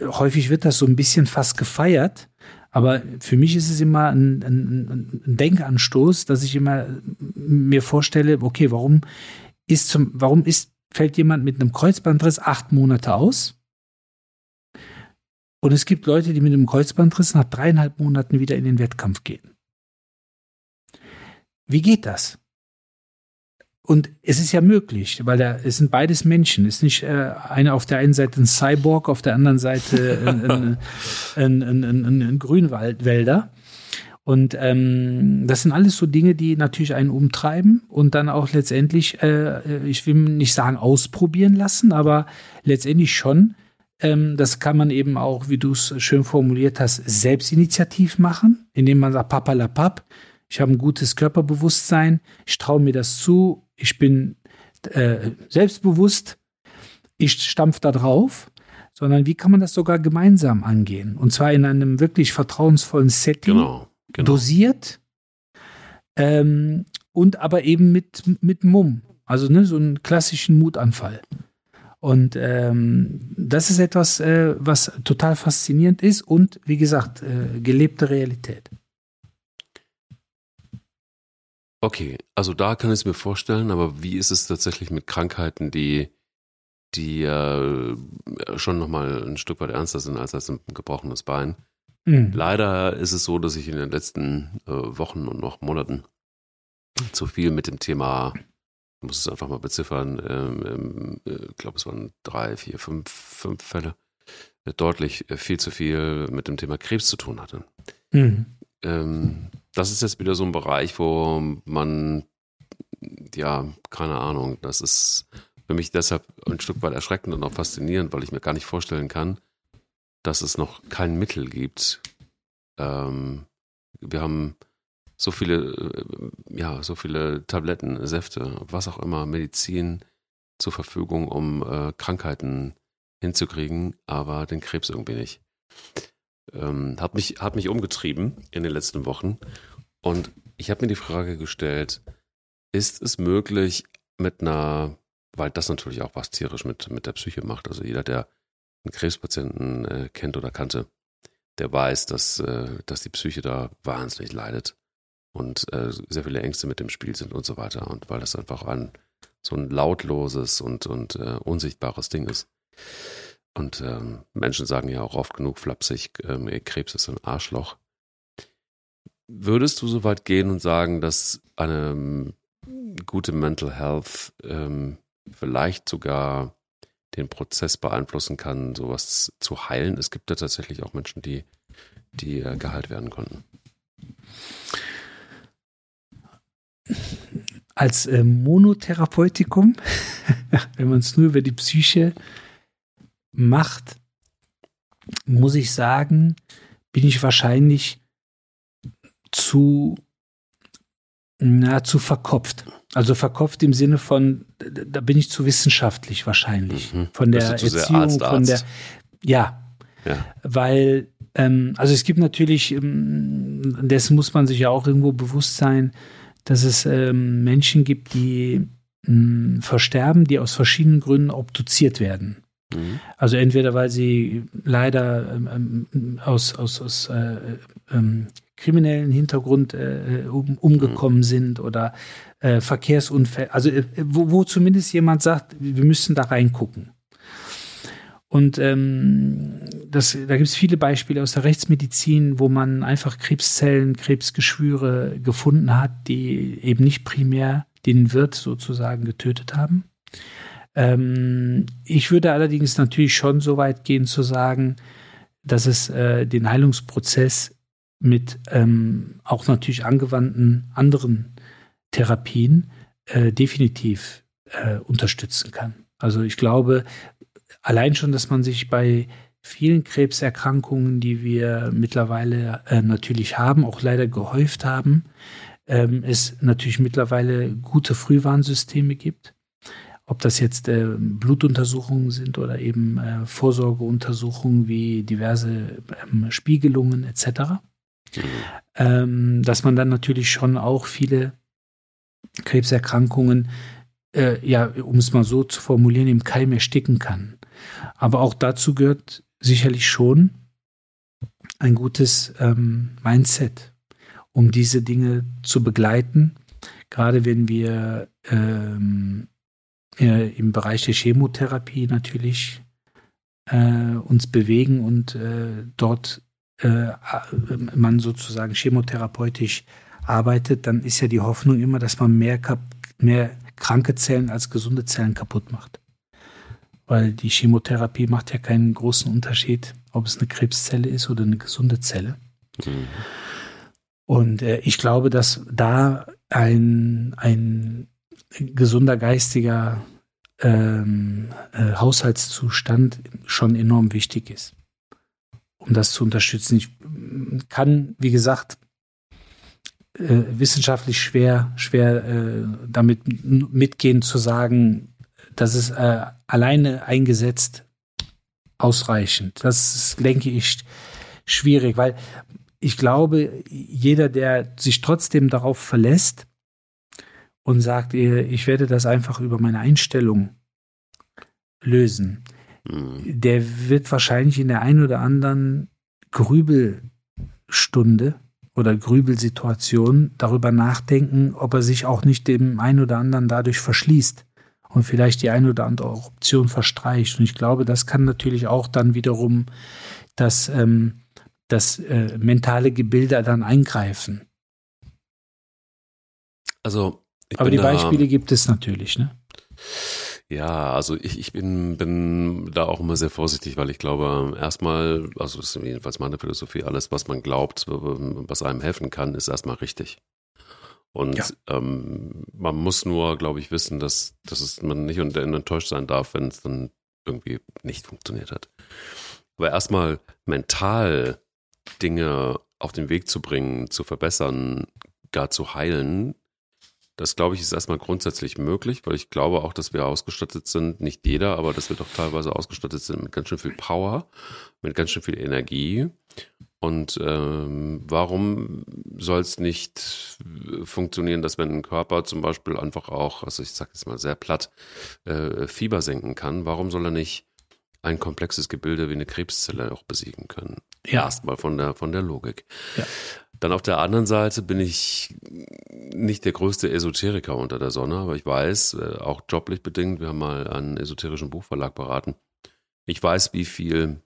häufig wird das so ein bisschen fast gefeiert, aber für mich ist es immer ein, ein, ein Denkanstoß, dass ich immer mir vorstelle, okay, warum ist zum, warum ist, fällt jemand mit einem Kreuzbandriss acht Monate aus? Und es gibt Leute, die mit einem Kreuzbandriss nach dreieinhalb Monaten wieder in den Wettkampf gehen. Wie geht das? Und es ist ja möglich, weil da, es sind beides Menschen. Es ist nicht äh, eine auf der einen Seite ein Cyborg, auf der anderen Seite ein, ein, ein, ein, Grünwaldwälder. Und ähm, das sind alles so Dinge, die natürlich einen umtreiben und dann auch letztendlich, äh, ich will nicht sagen ausprobieren lassen, aber letztendlich schon. Ähm, das kann man eben auch, wie du es schön formuliert hast, selbstinitiativ machen, indem man sagt, papa la pap, ich habe ein gutes Körperbewusstsein, ich traue mir das zu, ich bin äh, selbstbewusst, ich stampf da drauf, sondern wie kann man das sogar gemeinsam angehen? Und zwar in einem wirklich vertrauensvollen Setting, genau, genau. dosiert ähm, und aber eben mit, mit Mumm. Also ne, so einen klassischen Mutanfall. Und ähm, das ist etwas, äh, was total faszinierend ist und wie gesagt, äh, gelebte Realität. Okay, also da kann ich es mir vorstellen, aber wie ist es tatsächlich mit Krankheiten, die, die äh, schon nochmal ein Stück weit ernster sind als, als ein gebrochenes Bein? Mhm. Leider ist es so, dass ich in den letzten äh, Wochen und noch Monaten zu viel mit dem Thema, ich muss es einfach mal beziffern, ähm, äh, ich glaube, es waren drei, vier, fünf, fünf Fälle, äh, deutlich äh, viel zu viel mit dem Thema Krebs zu tun hatte. Mhm. Ähm, das ist jetzt wieder so ein Bereich, wo man, ja, keine Ahnung, das ist für mich deshalb ein Stück weit erschreckend und auch faszinierend, weil ich mir gar nicht vorstellen kann, dass es noch kein Mittel gibt. Ähm, wir haben so viele, äh, ja, so viele Tabletten, Säfte, was auch immer, Medizin zur Verfügung, um äh, Krankheiten hinzukriegen, aber den Krebs irgendwie nicht. Ähm, hat, mich, hat mich umgetrieben in den letzten Wochen. Und ich habe mir die Frage gestellt, ist es möglich mit einer, weil das natürlich auch was tierisch mit, mit der Psyche macht, also jeder, der einen Krebspatienten äh, kennt oder kannte, der weiß, dass, äh, dass die Psyche da wahnsinnig leidet und äh, sehr viele Ängste mit dem Spiel sind und so weiter. Und weil das einfach ein so ein lautloses und, und äh, unsichtbares Ding ist. Und ähm, Menschen sagen ja auch oft genug flapsig, ähm, Krebs ist ein Arschloch. Würdest du so weit gehen und sagen, dass eine ähm, gute Mental Health ähm, vielleicht sogar den Prozess beeinflussen kann, sowas zu heilen? Es gibt ja tatsächlich auch Menschen, die, die äh, geheilt werden konnten als äh, Monotherapeutikum, [laughs] wenn man es nur über die Psyche macht, muss ich sagen, bin ich wahrscheinlich zu, na, zu verkopft. Also verkopft im Sinne von, da bin ich zu wissenschaftlich wahrscheinlich. Mhm. Von der Erziehung, Arzt, von der, ja, ja. weil, ähm, also es gibt natürlich, ähm, dessen muss man sich ja auch irgendwo bewusst sein, dass es ähm, Menschen gibt, die mh, hm, versterben, die aus verschiedenen Gründen obduziert werden. Mhm. Also entweder weil sie leider ähm, ähm aus, aus, aus äh, ähm, kriminellen Hintergrund äh, um, umgekommen mhm. sind oder äh, Verkehrsunfälle, also äh, wo, wo zumindest jemand sagt, wir müssen da reingucken. Und ähm, das, da gibt es viele Beispiele aus der Rechtsmedizin, wo man einfach Krebszellen, Krebsgeschwüre gefunden hat, die eben nicht primär den Wirt sozusagen getötet haben. Ähm, ich würde allerdings natürlich schon so weit gehen zu sagen, dass es äh, den Heilungsprozess mit ähm, auch natürlich angewandten anderen Therapien äh, definitiv äh, unterstützen kann. Also ich glaube, allein schon, dass man sich bei vielen Krebserkrankungen, die wir mittlerweile äh, natürlich haben, auch leider gehäuft haben, ähm, es natürlich mittlerweile gute Frühwarnsysteme gibt. Ob das jetzt äh, Blutuntersuchungen sind oder eben äh, Vorsorgeuntersuchungen wie diverse ähm, Spiegelungen etc. Mhm. Ähm, dass man dann natürlich schon auch viele Krebserkrankungen, äh, ja, um es mal so zu formulieren, im Keim ersticken kann. Aber auch dazu gehört sicherlich schon ein gutes ähm, Mindset, um diese Dinge zu begleiten. Gerade wenn wir ähm, äh, im Bereich der Chemotherapie natürlich äh, uns bewegen und äh, dort äh, man sozusagen chemotherapeutisch arbeitet, dann ist ja die Hoffnung immer, dass man mehr, mehr kranke Zellen als gesunde Zellen kaputt macht weil die Chemotherapie macht ja keinen großen Unterschied, ob es eine Krebszelle ist oder eine gesunde Zelle. Mhm. Und äh, ich glaube, dass da ein, ein gesunder geistiger ähm, äh, Haushaltszustand schon enorm wichtig ist, um das zu unterstützen. Ich kann, wie gesagt, äh, wissenschaftlich schwer, schwer äh, damit mitgehen zu sagen, das ist äh, alleine eingesetzt ausreichend. Das ist, denke ich, schwierig, weil ich glaube, jeder, der sich trotzdem darauf verlässt und sagt, ich werde das einfach über meine Einstellung lösen, mhm. der wird wahrscheinlich in der einen oder anderen Grübelstunde oder Grübelsituation darüber nachdenken, ob er sich auch nicht dem einen oder anderen dadurch verschließt und vielleicht die eine oder andere Option verstreicht. Und ich glaube, das kann natürlich auch dann wiederum das, ähm, das äh, mentale Gebilde dann eingreifen. Also, aber die Beispiele gibt es natürlich, ne? Ja, also ich, ich bin, bin da auch immer sehr vorsichtig, weil ich glaube, erstmal, also das ist jedenfalls meine Philosophie, alles, was man glaubt, was einem helfen kann, ist erstmal richtig. Und ja. ähm, man muss nur, glaube ich, wissen, dass, dass es man nicht enttäuscht sein darf, wenn es dann irgendwie nicht funktioniert hat. Aber erstmal mental Dinge auf den Weg zu bringen, zu verbessern, gar zu heilen, Das glaube ich ist erstmal grundsätzlich möglich, weil ich glaube auch, dass wir ausgestattet sind, nicht jeder, aber dass wir doch teilweise ausgestattet sind mit ganz schön viel Power, mit ganz schön viel Energie. Und ähm, warum soll es nicht funktionieren, dass wenn ein Körper zum Beispiel einfach auch, also ich sage jetzt mal sehr platt, äh, Fieber senken kann, warum soll er nicht ein komplexes Gebilde wie eine Krebszelle auch besiegen können? Ja. Erstmal von der, von der Logik. Ja. Dann auf der anderen Seite bin ich nicht der größte Esoteriker unter der Sonne, aber ich weiß, äh, auch joblich bedingt, wir haben mal einen esoterischen Buchverlag beraten. Ich weiß, wie viel,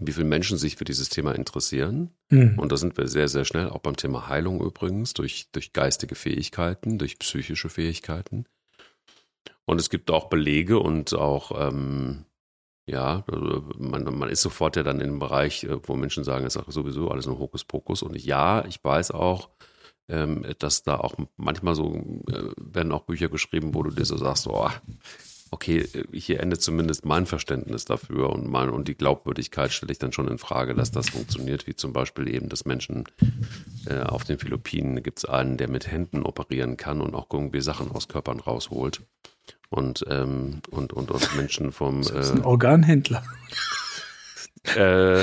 wie viele Menschen sich für dieses Thema interessieren. Mhm. Und da sind wir sehr, sehr schnell, auch beim Thema Heilung übrigens, durch, durch geistige Fähigkeiten, durch psychische Fähigkeiten. Und es gibt auch Belege und auch ähm, ja, also man, man ist sofort ja dann in einem Bereich, äh, wo Menschen sagen, es ist sowieso alles nur Hokuspokus. Und ja, ich weiß auch, ähm, dass da auch manchmal so äh, werden auch Bücher geschrieben, wo du dir so sagst, oh, okay, hier endet zumindest mein Verständnis dafür und mein, und die Glaubwürdigkeit stelle ich dann schon in Frage, dass das funktioniert, wie zum Beispiel eben, dass Menschen äh, auf den Philippinen gibt es einen, der mit Händen operieren kann und auch irgendwie Sachen aus Körpern rausholt und, ähm, und, und, und Menschen vom. Das ist ein Organhändler. Äh,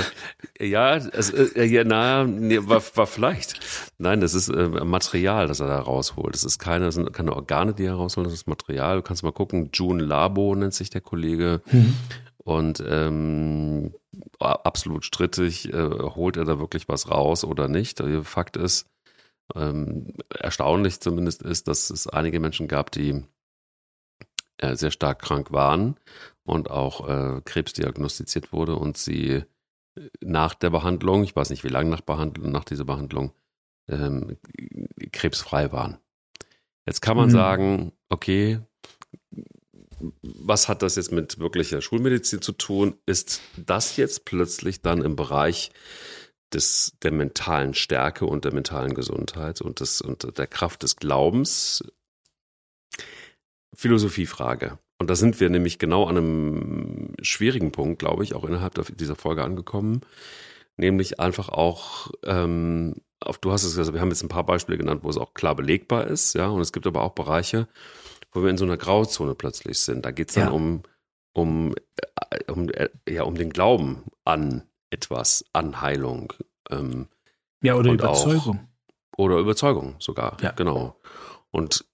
ja, es, äh, ja, na, nee, war, war vielleicht. Nein, das ist äh, Material, das er da rausholt. Das ist keine, das sind keine Organe, die er rausholt, das ist Material. Du kannst mal gucken, June Labo nennt sich der Kollege. Mhm. Und ähm, absolut strittig, äh, holt er da wirklich was raus oder nicht. Fakt ist, ähm, erstaunlich zumindest ist, dass es einige Menschen gab, die äh, sehr stark krank waren und auch äh, Krebs diagnostiziert wurde und sie äh, nach der Behandlung, ich weiß nicht wie lange nach Behandlung, nach dieser Behandlung, ähm, krebsfrei waren. Jetzt kann man mhm. sagen, okay, was hat das jetzt mit wirklicher Schulmedizin zu tun? Ist das jetzt plötzlich dann im Bereich des, der mentalen Stärke und der mentalen Gesundheit und, des, und der Kraft des Glaubens Philosophiefrage. Und da sind wir nämlich genau an einem schwierigen Punkt, glaube ich, auch innerhalb dieser Folge angekommen. Nämlich einfach auch, ähm, auf, du hast es gesagt, wir haben jetzt ein paar Beispiele genannt, wo es auch klar belegbar ist, ja. Und es gibt aber auch Bereiche, wo wir in so einer Grauzone plötzlich sind. Da geht es dann ja. um, um, äh, um, äh, ja, um den Glauben an etwas, an Heilung. Ähm, ja, oder Überzeugung. Auch, oder Überzeugung sogar, ja. genau. Und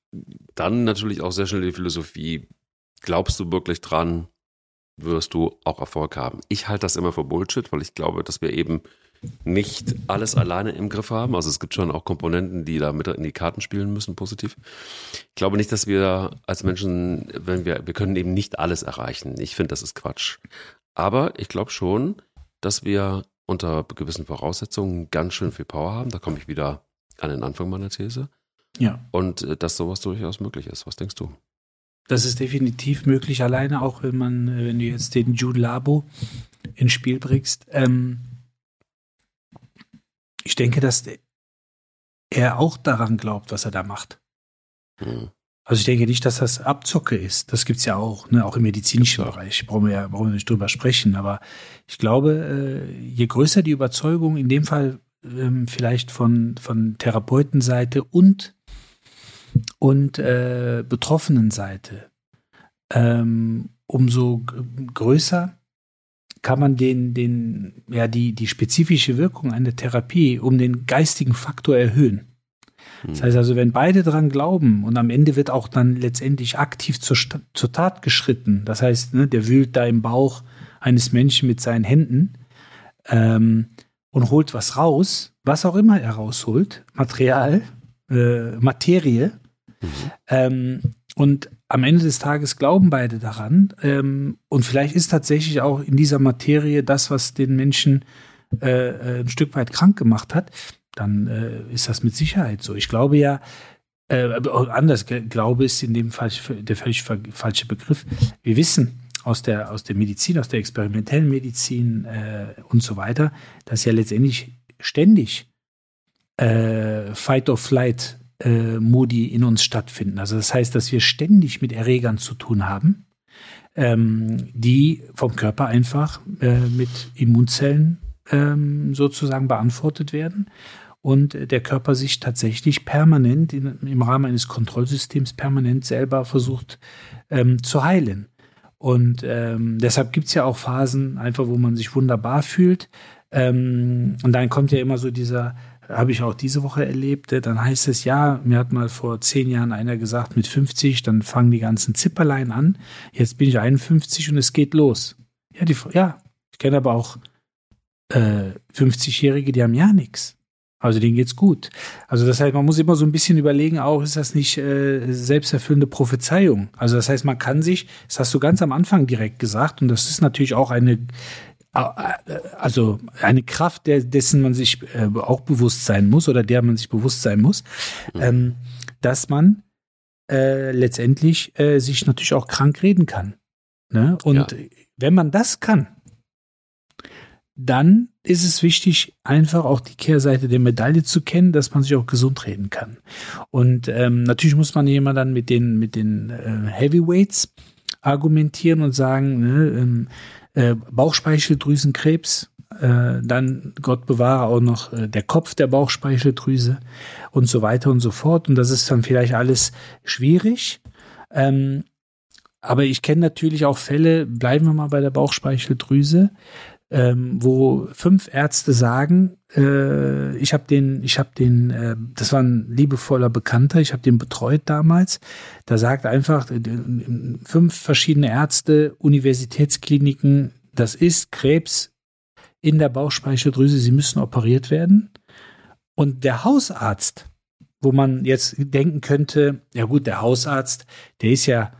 dann natürlich auch sehr schnell die Philosophie, glaubst du wirklich dran, wirst du auch Erfolg haben. Ich halte das immer für Bullshit, weil ich glaube, dass wir eben nicht alles alleine im Griff haben. Also es gibt schon auch Komponenten, die da mit in die Karten spielen müssen, positiv. Ich glaube nicht, dass wir als Menschen, wenn wir, wir können eben nicht alles erreichen. Ich finde, das ist Quatsch. Aber ich glaube schon, dass wir unter gewissen Voraussetzungen ganz schön viel Power haben. Da komme ich wieder an den Anfang meiner These. Ja. Und äh, dass sowas durchaus möglich ist. Was denkst du? Das ist definitiv möglich, alleine auch wenn man, äh, wenn du jetzt den Jude Labo ins Spiel bringst. Ähm, ich denke, dass er auch daran glaubt, was er da macht. Hm. Also ich denke nicht, dass das Abzocke ist. Das gibt es ja auch, ne? auch im medizinischen ja. Bereich. Brauchen wir ja brauchen wir nicht drüber sprechen. Aber ich glaube, äh, je größer die Überzeugung, in dem Fall ähm, vielleicht von, von Therapeutenseite und und äh, Betroffenenseite, ähm, umso größer kann man den, den, ja, die, die spezifische Wirkung einer Therapie um den geistigen Faktor erhöhen. Das hm. heißt also, wenn beide dran glauben und am Ende wird auch dann letztendlich aktiv zur, zur Tat geschritten, das heißt, ne, der wühlt da im Bauch eines Menschen mit seinen Händen ähm, und holt was raus, was auch immer er rausholt, Material, äh, Materie. Mhm. Ähm, und am Ende des Tages glauben beide daran. Ähm, und vielleicht ist tatsächlich auch in dieser Materie das, was den Menschen äh, äh, ein Stück weit krank gemacht hat. Dann äh, ist das mit Sicherheit so. Ich glaube ja, äh, anders, Glaube ist in dem Fall der völlig falsche Begriff. Wir wissen aus der, aus der Medizin, aus der experimentellen Medizin äh, und so weiter, dass ja letztendlich ständig äh, Fight-or-Flight äh, Modi in uns stattfinden. Also das heißt, dass wir ständig mit Erregern zu tun haben, ähm, die vom Körper einfach äh, mit Immunzellen ähm, sozusagen beantwortet werden. und der Körper sich tatsächlich permanent in, im Rahmen eines Kontrollsystems permanent selber versucht ähm, zu heilen. Und ähm, deshalb gibt es ja auch Phasen, einfach wo man sich wunderbar fühlt. Ähm, und dann kommt ja immer so dieser, habe ich auch diese Woche erlebt, äh, dann heißt es, ja, mir hat mal vor zehn Jahren einer gesagt, mit 50, dann fangen die ganzen Zipperlein an. Jetzt bin ich 51 und es geht los. Ja, die, ja ich kenne aber auch äh, 50-Jährige, die haben ja nichts. Also denen geht's gut. Also das heißt, man muss immer so ein bisschen überlegen, auch ist das nicht äh, selbsterfüllende Prophezeiung. Also das heißt, man kann sich, das hast du ganz am Anfang direkt gesagt, und das ist natürlich auch eine also eine Kraft, der, dessen man sich äh, auch bewusst sein muss oder der man sich bewusst sein muss, mhm. ähm, dass man äh, letztendlich äh, sich natürlich auch krank reden kann. Ne? Und ja. wenn man das kann, dann ist es wichtig, einfach auch die Kehrseite der Medaille zu kennen, dass man sich auch gesund reden kann. Und ähm, natürlich muss man jemand dann mit den, mit den äh, Heavyweights argumentieren und sagen, ne, ähm, äh, Bauchspeicheldrüsenkrebs, äh, dann Gott bewahre auch noch äh, der Kopf der Bauchspeicheldrüse und so weiter und so fort. Und das ist dann vielleicht alles schwierig. Ähm, aber ich kenne natürlich auch Fälle, bleiben wir mal bei der Bauchspeicheldrüse, ähm, wo fünf Ärzte sagen, äh, ich habe den, ich habe den, äh, das war ein liebevoller Bekannter, ich habe den betreut damals. Da sagt einfach äh, fünf verschiedene Ärzte, Universitätskliniken, das ist Krebs in der Bauchspeicheldrüse, sie müssen operiert werden. Und der Hausarzt, wo man jetzt denken könnte, ja gut, der Hausarzt, der ist ja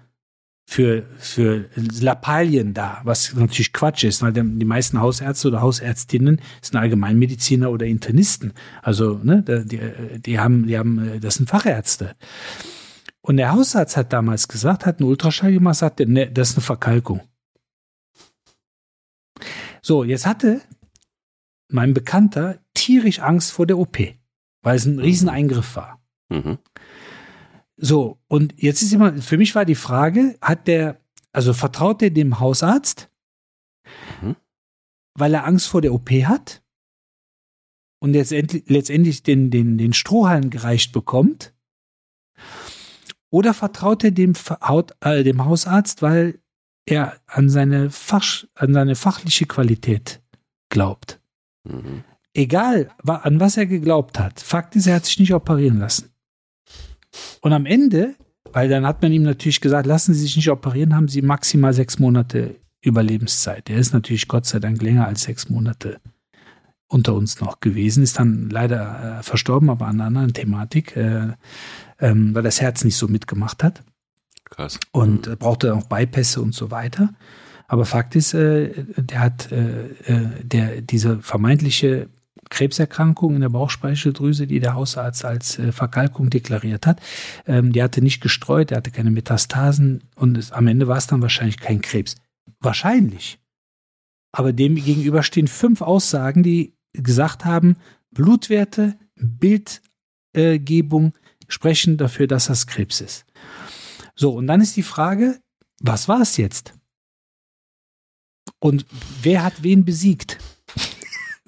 für, für Lappalien da, was natürlich Quatsch ist, weil die meisten Hausärzte oder Hausärztinnen sind Allgemeinmediziner oder Internisten. Also, ne, die, die haben, die haben, das sind Fachärzte. Und der Hausarzt hat damals gesagt, hat einen Ultraschall gemacht, sagte, ne, das ist eine Verkalkung. So, jetzt hatte mein Bekannter tierisch Angst vor der OP, weil es ein Rieseneingriff war. Mhm. So, und jetzt ist immer, für mich war die Frage, hat der, also vertraut er dem Hausarzt, mhm. weil er Angst vor der OP hat und letztendlich, letztendlich den, den, den Strohhalm gereicht bekommt? Oder vertraut er dem, äh, dem Hausarzt, weil er an seine, Fach, an seine fachliche Qualität glaubt? Mhm. Egal, an was er geglaubt hat. Fakt ist, er hat sich nicht operieren lassen. Und am Ende, weil dann hat man ihm natürlich gesagt, lassen Sie sich nicht operieren, haben Sie maximal sechs Monate Überlebenszeit. Er ist natürlich Gott sei Dank länger als sechs Monate unter uns noch gewesen, ist dann leider äh, verstorben, aber an einer anderen Thematik, äh, ähm, weil das Herz nicht so mitgemacht hat. Krass. Und äh, brauchte auch Bypässe und so weiter. Aber Fakt ist, äh, der hat äh, äh der diese vermeintliche Krebserkrankung in der Bauchspeicheldrüse, die der Hausarzt als äh, Verkalkung deklariert hat. Ähm, die hatte nicht gestreut, er hatte keine Metastasen und es, am Ende war es dann wahrscheinlich kein Krebs. Wahrscheinlich. Aber dem gegenüber stehen fünf Aussagen, die gesagt haben, Blutwerte, Bildgebung sprechen dafür, dass das Krebs ist. So, und dann ist die Frage, was war es jetzt? Und wer hat wen besiegt?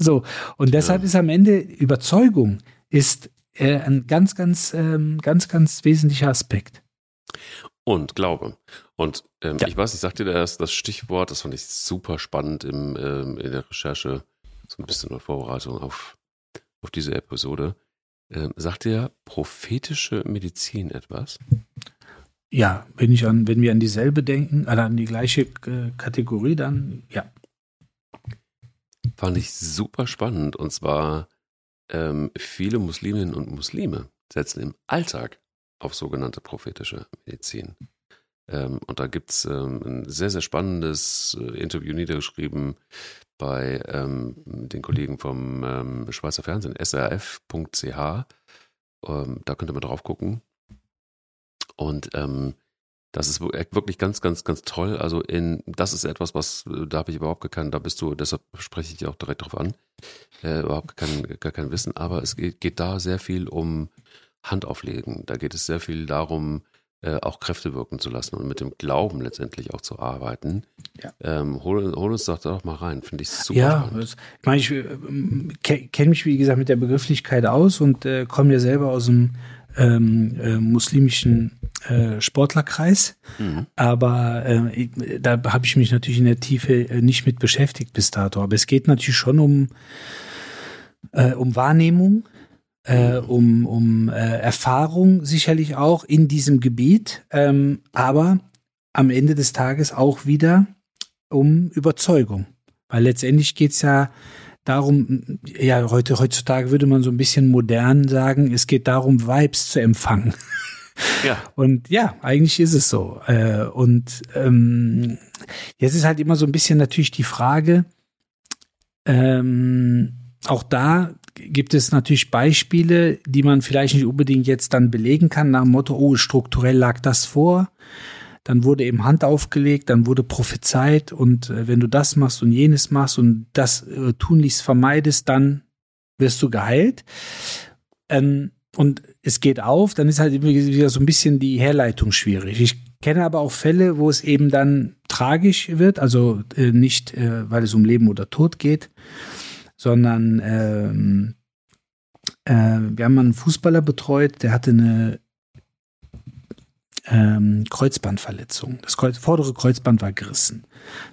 So, und deshalb ja. ist am Ende Überzeugung ist äh, ein ganz, ganz, ähm, ganz, ganz wesentlicher Aspekt. Und Glaube. Und ähm, ja. ich weiß, ich sagte dir erst das Stichwort, das fand ich super spannend im, ähm, in der Recherche, so ein bisschen in Vorbereitung auf, auf diese Episode. Ähm, sagt dir prophetische Medizin etwas? Ja, wenn ich an, wenn wir an dieselbe denken, also an die gleiche äh, Kategorie, dann ja. Fand ich super spannend. Und zwar ähm, viele Musliminnen und Muslime setzen im Alltag auf sogenannte prophetische Medizin. Ähm, und da gibt es ähm, ein sehr, sehr spannendes äh, Interview niedergeschrieben bei ähm, den Kollegen vom ähm, Schweizer Fernsehen, srf.ch. Ähm, da könnt ihr mal drauf gucken. Und ähm, das ist wirklich ganz, ganz, ganz toll. Also in, das ist etwas, was, da habe ich überhaupt kein, da bist du, deshalb spreche ich dich auch direkt drauf an, äh, überhaupt kein, gar kein Wissen, aber es geht, geht da sehr viel um Handauflegen. Da geht es sehr viel darum, äh, auch Kräfte wirken zu lassen und mit dem Glauben letztendlich auch zu arbeiten. Ja. Ähm, hol, hol, uns doch da doch mal rein, finde ich super. Ja, das, ich meine, ich äh, kenne mich, wie gesagt, mit der Begrifflichkeit aus und äh, komme ja selber aus dem ähm, äh, muslimischen äh, Sportlerkreis. Mhm. Aber äh, da habe ich mich natürlich in der Tiefe äh, nicht mit beschäftigt bis dato. Aber es geht natürlich schon um, äh, um Wahrnehmung, äh, um, um äh, Erfahrung sicherlich auch in diesem Gebiet, ähm, aber am Ende des Tages auch wieder um Überzeugung. Weil letztendlich geht es ja darum, ja, heute, heutzutage würde man so ein bisschen modern sagen, es geht darum, Vibes zu empfangen. [laughs] Ja. Und ja, eigentlich ist es so. Äh, und ähm, jetzt ist halt immer so ein bisschen natürlich die Frage, ähm, auch da gibt es natürlich Beispiele, die man vielleicht nicht unbedingt jetzt dann belegen kann, nach dem Motto, oh, strukturell lag das vor. Dann wurde eben Hand aufgelegt, dann wurde prophezeit und äh, wenn du das machst und jenes machst und das äh, tunlichst vermeidest, dann wirst du geheilt. Ähm, und es geht auf, dann ist halt wieder so ein bisschen die Herleitung schwierig. Ich kenne aber auch Fälle, wo es eben dann tragisch wird, also äh, nicht, äh, weil es um Leben oder Tod geht, sondern ähm, äh, wir haben einen Fußballer betreut, der hatte eine ähm, Kreuzbandverletzung. Das Kreuz, vordere Kreuzband war gerissen.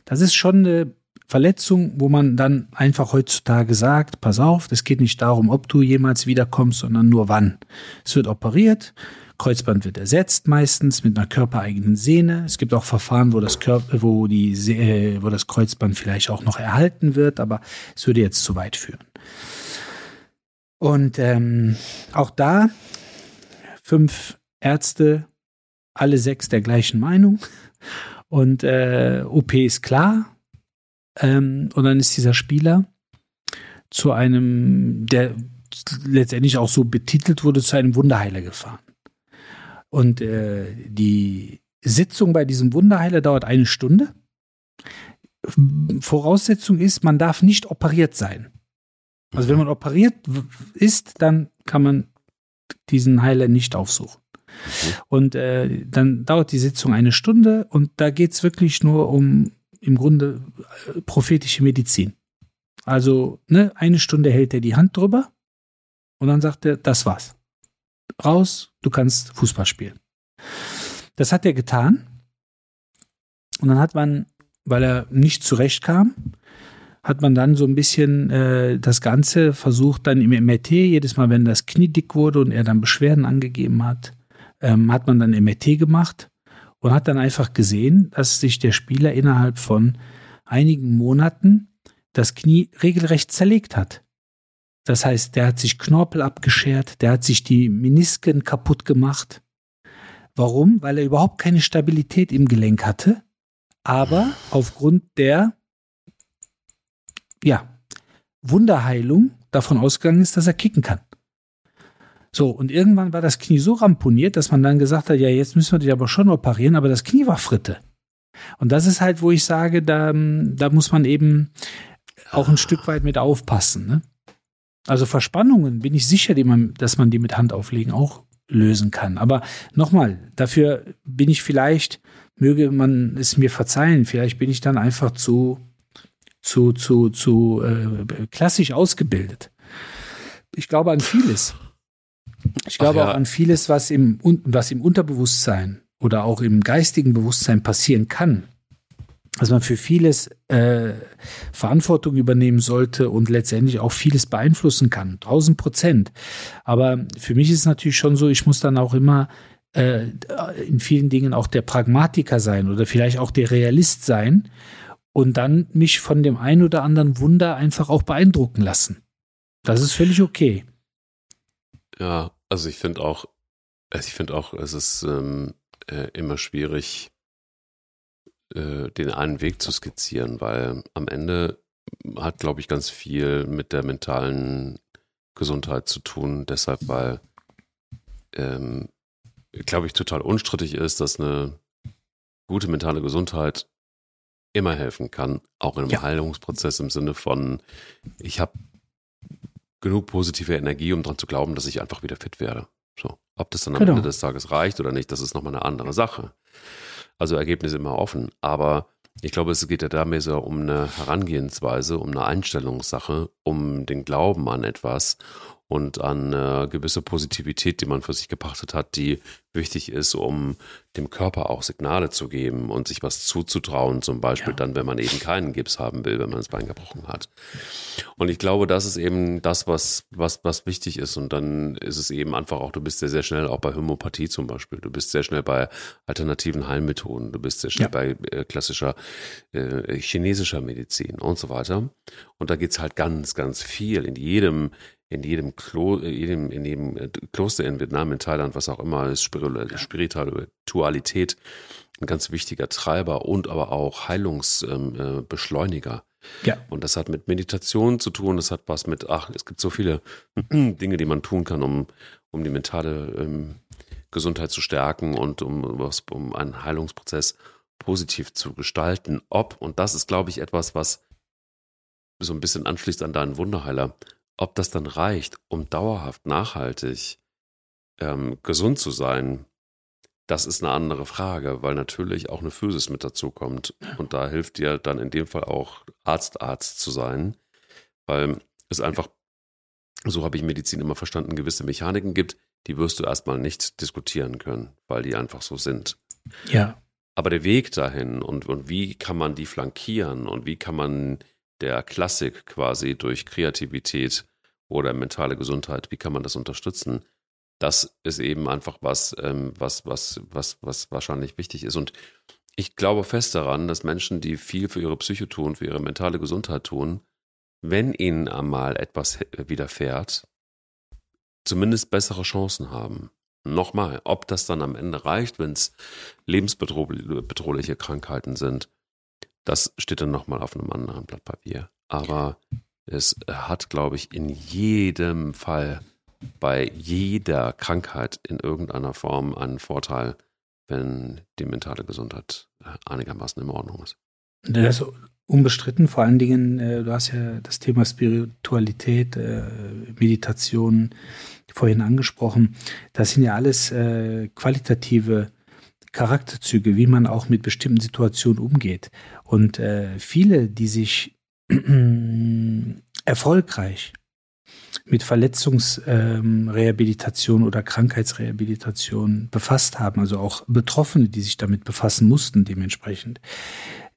Das ist schon eine Verletzung, wo man dann einfach heutzutage sagt, pass auf, es geht nicht darum, ob du jemals wiederkommst, sondern nur wann. Es wird operiert, Kreuzband wird ersetzt meistens mit einer körpereigenen Sehne. Es gibt auch Verfahren, wo das Körper, wo die, äh, wo das Kreuzband vielleicht auch noch erhalten wird, aber es würde jetzt zu weit führen. Und ähm, auch da fünf Ärzte, alle sechs der gleichen Meinung. Und äh, OP ist klar. Ähm, und dann ist dieser Spieler zu einem, der letztendlich auch so betitelt wurde, zu einem Wunderheiler gefahren. Und äh, die Sitzung bei diesem Wunderheiler dauert eine Stunde. Voraussetzung ist, man darf nicht operiert sein. Also wenn man operiert ist, dann kann man diesen Heiler nicht aufsuchen. Und äh, dann dauert die Sitzung eine Stunde und da geht es wirklich nur um im Grunde äh, prophetische Medizin. Also ne, eine Stunde hält er die Hand drüber und dann sagt er, das war's raus, du kannst Fußball spielen. Das hat er getan. Und dann hat man, weil er nicht zurechtkam, hat man dann so ein bisschen äh, das Ganze versucht, dann im MRT, jedes Mal, wenn das Knie dick wurde und er dann Beschwerden angegeben hat, ähm, hat man dann MRT gemacht und hat dann einfach gesehen, dass sich der Spieler innerhalb von einigen Monaten das Knie regelrecht zerlegt hat. Das heißt, der hat sich Knorpel abgeschert, der hat sich die Menisken kaputt gemacht. Warum? Weil er überhaupt keine Stabilität im Gelenk hatte, aber aufgrund der ja, Wunderheilung davon ausgegangen ist, dass er kicken kann. So, und irgendwann war das Knie so ramponiert, dass man dann gesagt hat, ja, jetzt müssen wir dich aber schon operieren, aber das Knie war Fritte. Und das ist halt, wo ich sage, da, da muss man eben auch ein Stück weit mit aufpassen. Ne? Also Verspannungen bin ich sicher, man, dass man die mit Handauflegen auch lösen kann. Aber nochmal, dafür bin ich vielleicht, möge man es mir verzeihen, vielleicht bin ich dann einfach zu, zu, zu, zu äh, klassisch ausgebildet. Ich glaube an vieles. Ich glaube ja. auch an vieles, was im, was im Unterbewusstsein oder auch im geistigen Bewusstsein passieren kann dass man für vieles äh, Verantwortung übernehmen sollte und letztendlich auch vieles beeinflussen kann. Tausend Prozent. Aber für mich ist es natürlich schon so, ich muss dann auch immer äh, in vielen Dingen auch der Pragmatiker sein oder vielleicht auch der Realist sein und dann mich von dem einen oder anderen Wunder einfach auch beeindrucken lassen. Das ist völlig okay. Ja, also ich finde auch, also ich finde auch, es ist ähm, äh, immer schwierig, äh, den einen Weg zu skizzieren, weil am Ende hat, glaube ich, ganz viel mit der mentalen Gesundheit zu tun. Deshalb, weil, ähm, glaube ich, total unstrittig ist, dass eine gute mentale Gesundheit immer helfen kann, auch in einem ja. Heilungsprozess im Sinne von, ich habe genug positive Energie, um daran zu glauben, dass ich einfach wieder fit werde. So. Ob das dann am Genau. Ende des Tages reicht oder nicht, das ist nochmal eine andere Sache. Also Ergebnis immer offen. Aber ich glaube, es geht ja da mehr so um eine Herangehensweise, um eine Einstellungssache, um den Glauben an etwas und an äh, gewisse Positivität, die man für sich gepachtet hat, die wichtig ist, um dem Körper auch Signale zu geben und sich was zuzutrauen, zum Beispiel Ja. dann, wenn man eben keinen Gips haben will, wenn man das Bein gebrochen hat. Und ich glaube, das ist eben das, was, was, was wichtig ist. Und dann ist es eben einfach auch, du bist sehr, sehr schnell auch bei Homöopathie zum Beispiel. Du bist sehr schnell bei alternativen Heilmethoden. Du bist sehr schnell Ja. bei äh, klassischer äh, chinesischer Medizin und so weiter. Und da geht's halt ganz, ganz viel in jedem, in jedem, Klo, jedem, in jedem äh, Kloster in Vietnam, in Thailand, was auch immer, ist Spiritual- Spiritualität ein ganz wichtiger Treiber und aber auch Heilungsbeschleuniger. Ähm, äh. Ja. Und das hat mit Meditation zu tun, das hat was mit, ach, es gibt so viele [clears throat] Dinge, die man tun kann, um, um die mentale ähm, Gesundheit zu stärken und um, um einen Heilungsprozess positiv zu gestalten. Ob, und das ist, glaube ich, etwas, was so ein bisschen anschließt an deinen Wunderheiler, ob das dann reicht, um dauerhaft nachhaltig ähm, gesund zu sein, das ist eine andere Frage, weil natürlich auch eine Physis mit dazu kommt. Und da hilft dir dann in dem Fall auch Arzt, Arzt zu sein, weil es einfach, so habe ich Medizin immer verstanden, gewisse Mechaniken gibt, die wirst du erstmal nicht diskutieren können, weil die einfach so sind. Ja. Aber der Weg dahin und, und wie kann man die flankieren und wie kann man der Klassik quasi durch Kreativität oder mentale Gesundheit, wie kann man das unterstützen? Das ist eben einfach was, ähm, was, was, was, was wahrscheinlich wichtig ist. Und ich glaube fest daran, dass Menschen, die viel für ihre Psyche tun, für ihre mentale Gesundheit tun, wenn ihnen einmal etwas widerfährt, zumindest bessere Chancen haben. Nochmal, ob das dann am Ende reicht, wenn es lebensbedrohliche Krankheiten sind, das steht dann nochmal auf einem anderen Blatt Papier. Aber es hat, glaube ich, in jedem Fall bei jeder Krankheit in irgendeiner Form einen Vorteil, wenn die mentale Gesundheit einigermaßen in Ordnung ist. Das ist unbestritten. Vor allen Dingen, äh, du hast ja das Thema Spiritualität, äh, Meditation vorhin angesprochen. Das sind ja alles äh, qualitative Charakterzüge, wie man auch mit bestimmten Situationen umgeht. Und äh, viele, die sich [clears throat] erfolgreich mit Verletzungsrehabilitation ähm, oder Krankheitsrehabilitation befasst haben, also auch Betroffene, die sich damit befassen mussten, dementsprechend.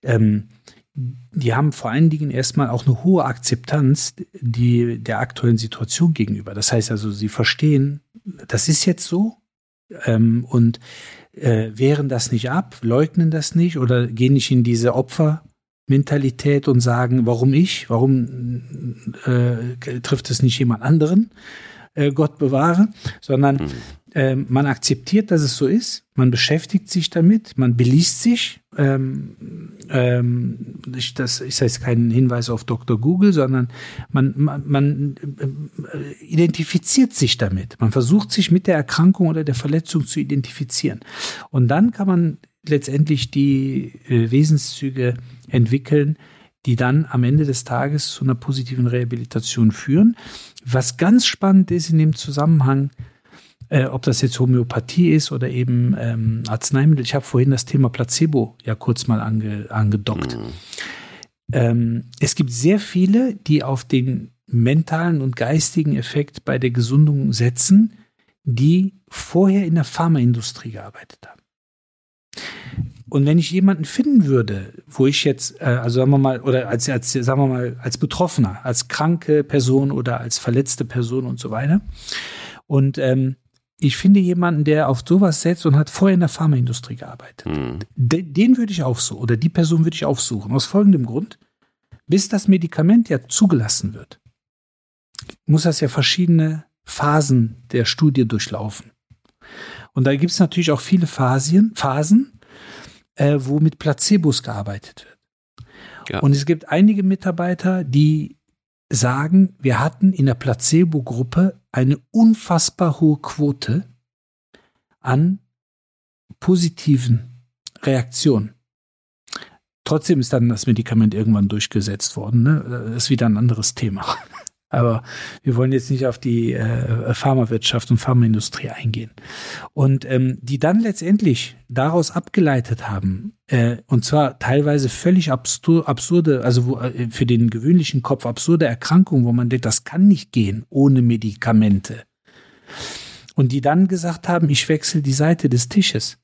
Ähm, die haben vor allen Dingen erstmal auch eine hohe Akzeptanz die, der aktuellen Situation gegenüber. Das heißt also, sie verstehen, das ist jetzt so ähm, und äh, wehren das nicht ab, leugnen das nicht oder gehen nicht in diese Opfer. Mentalität und sagen, warum ich, warum äh, trifft es nicht jemand anderen, äh, Gott bewahre, sondern Mhm. Äh, man akzeptiert, dass es so ist, man beschäftigt sich damit, man beliest sich. Ähm, ähm, ich, das ist jetzt kein Hinweis auf Dr. Google, sondern man, man, man äh, identifiziert sich damit. Man versucht sich mit der Erkrankung oder der Verletzung zu identifizieren. Und dann kann man letztendlich die äh, Wesenszüge entwickeln, die dann am Ende des Tages zu einer positiven Rehabilitation führen. Was ganz spannend ist in dem Zusammenhang, äh, ob das jetzt Homöopathie ist oder eben ähm, Arzneimittel. Ich habe vorhin das Thema Placebo ja kurz mal ange, angedockt. Mhm. Ähm, es gibt sehr viele, die auf den mentalen und geistigen Effekt bei der Gesundung setzen, die vorher in der Pharmaindustrie gearbeitet haben. Und wenn ich jemanden finden würde, wo ich jetzt, äh, also sagen wir mal, oder als, als, sagen wir mal, als Betroffener, als kranke Person oder als verletzte Person und so weiter, und ähm, ich finde jemanden, der auf sowas setzt und hat vorher in der Pharmaindustrie gearbeitet, Mhm. de, den würde ich aufsuchen, oder die Person würde ich aufsuchen, aus folgendem Grund, bis das Medikament ja zugelassen wird, muss das ja verschiedene Phasen der Studie durchlaufen. Und da gibt es natürlich auch viele Phasen, Phasen äh, wo mit Placebos gearbeitet wird. Ja. Und es gibt einige Mitarbeiter, die sagen, wir hatten in der Placebo-Gruppe eine unfassbar hohe Quote an positiven Reaktionen. Trotzdem ist dann das Medikament irgendwann durchgesetzt worden. Ne? Das ist wieder ein anderes Thema. Aber wir wollen jetzt nicht auf die äh, Pharmawirtschaft und Pharmaindustrie eingehen. Und ähm, die dann letztendlich daraus abgeleitet haben, äh, und zwar teilweise völlig absur absurde, also wo, äh, für den gewöhnlichen Kopf absurde Erkrankungen, wo man denkt, das kann nicht gehen ohne Medikamente. Und die dann gesagt haben, ich wechsle die Seite des Tisches.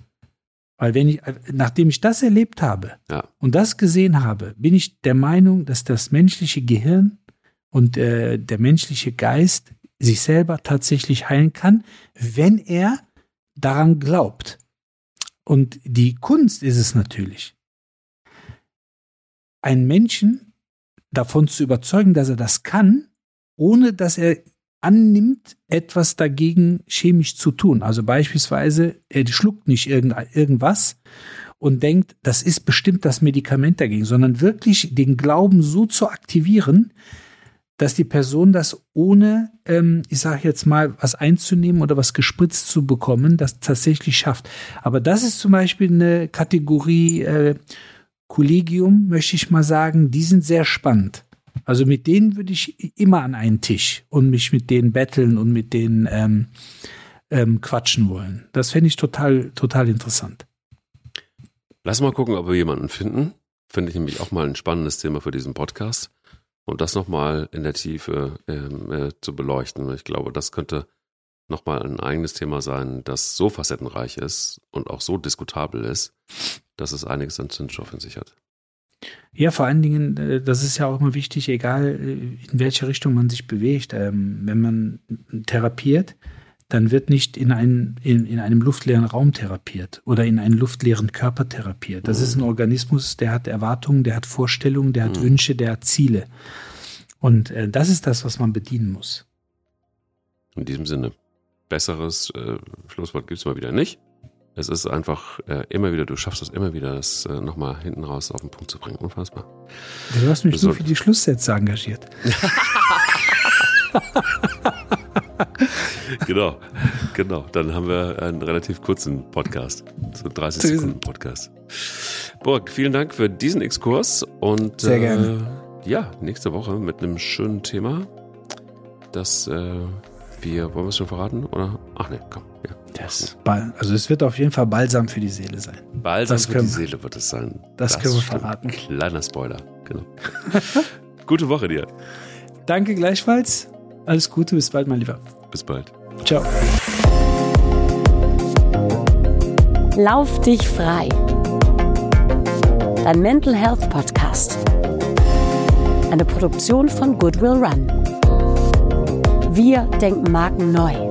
Weil wenn ich, nachdem ich das erlebt habe Ja. und das gesehen habe, bin ich der Meinung, dass das menschliche Gehirn und äh, der menschliche Geist sich selber tatsächlich heilen kann, wenn er daran glaubt. Und die Kunst ist es natürlich, einen Menschen davon zu überzeugen, dass er das kann, ohne dass er annimmt, etwas dagegen chemisch zu tun. Also beispielsweise, er schluckt nicht irgend, irgendwas und denkt, das ist bestimmt das Medikament dagegen, sondern wirklich den Glauben so zu aktivieren, dass die Person das ohne, ähm, ich sage jetzt mal, was einzunehmen oder was gespritzt zu bekommen, das tatsächlich schafft. Aber das ist zum Beispiel eine Kategorie äh, Kollegium, möchte ich mal sagen, die sind sehr spannend. Also mit denen würde ich immer an einen Tisch und mich mit denen betteln und mit denen ähm, ähm, quatschen wollen. Das fände ich total, total interessant. Lass mal gucken, ob wir jemanden finden. Finde ich nämlich auch mal ein spannendes Thema für diesen Podcast. Und das nochmal in der Tiefe ähm, äh, zu beleuchten. Ich glaube, das könnte nochmal ein eigenes Thema sein, das so facettenreich ist und auch so diskutabel ist, dass es einiges an Zündstoff in sich hat. Ja, vor allen Dingen, äh, das ist ja auch immer wichtig, egal äh, in welche Richtung man sich bewegt. Ähm, wenn man therapiert, dann wird nicht in, ein, in, in einem luftleeren Raum therapiert oder in einen luftleeren Körper therapiert. Das ist ein Organismus, der hat Erwartungen, der hat Vorstellungen, der hat Mhm. Wünsche, der hat Ziele. Und äh, das ist das, was man bedienen muss. In diesem Sinne, besseres äh, Schlusswort gibt es mal wieder nicht. Es ist einfach äh, immer wieder, du schaffst es immer wieder, das äh, nochmal hinten raus auf den Punkt zu bringen. Unfassbar. Du hast mich nur soll- für die Schlusssätze engagiert. [laughs] [laughs] Genau, genau. Dann haben wir einen relativ kurzen Podcast. So 30 So ist Sekunden Podcast. Burg, vielen Dank für diesen Exkurs und Sehr äh, gerne. ja, nächste Woche mit einem schönen Thema, das äh, wir, wollen wir es schon verraten? Oder? Ach ne, komm. Ja. Das, also es wird auf jeden Fall balsam für die Seele sein. Balsam Das für die Seele wird es sein. das können wir verraten. Kleiner Spoiler, genau. [laughs] Gute Woche dir. Danke gleichfalls. Alles Gute, bis bald, mein Lieber. Bis bald. Ciao. Lauf dich frei. Dein Mental Health Podcast. Eine Produktion von Goodwill Run. Wir denken Marken neu.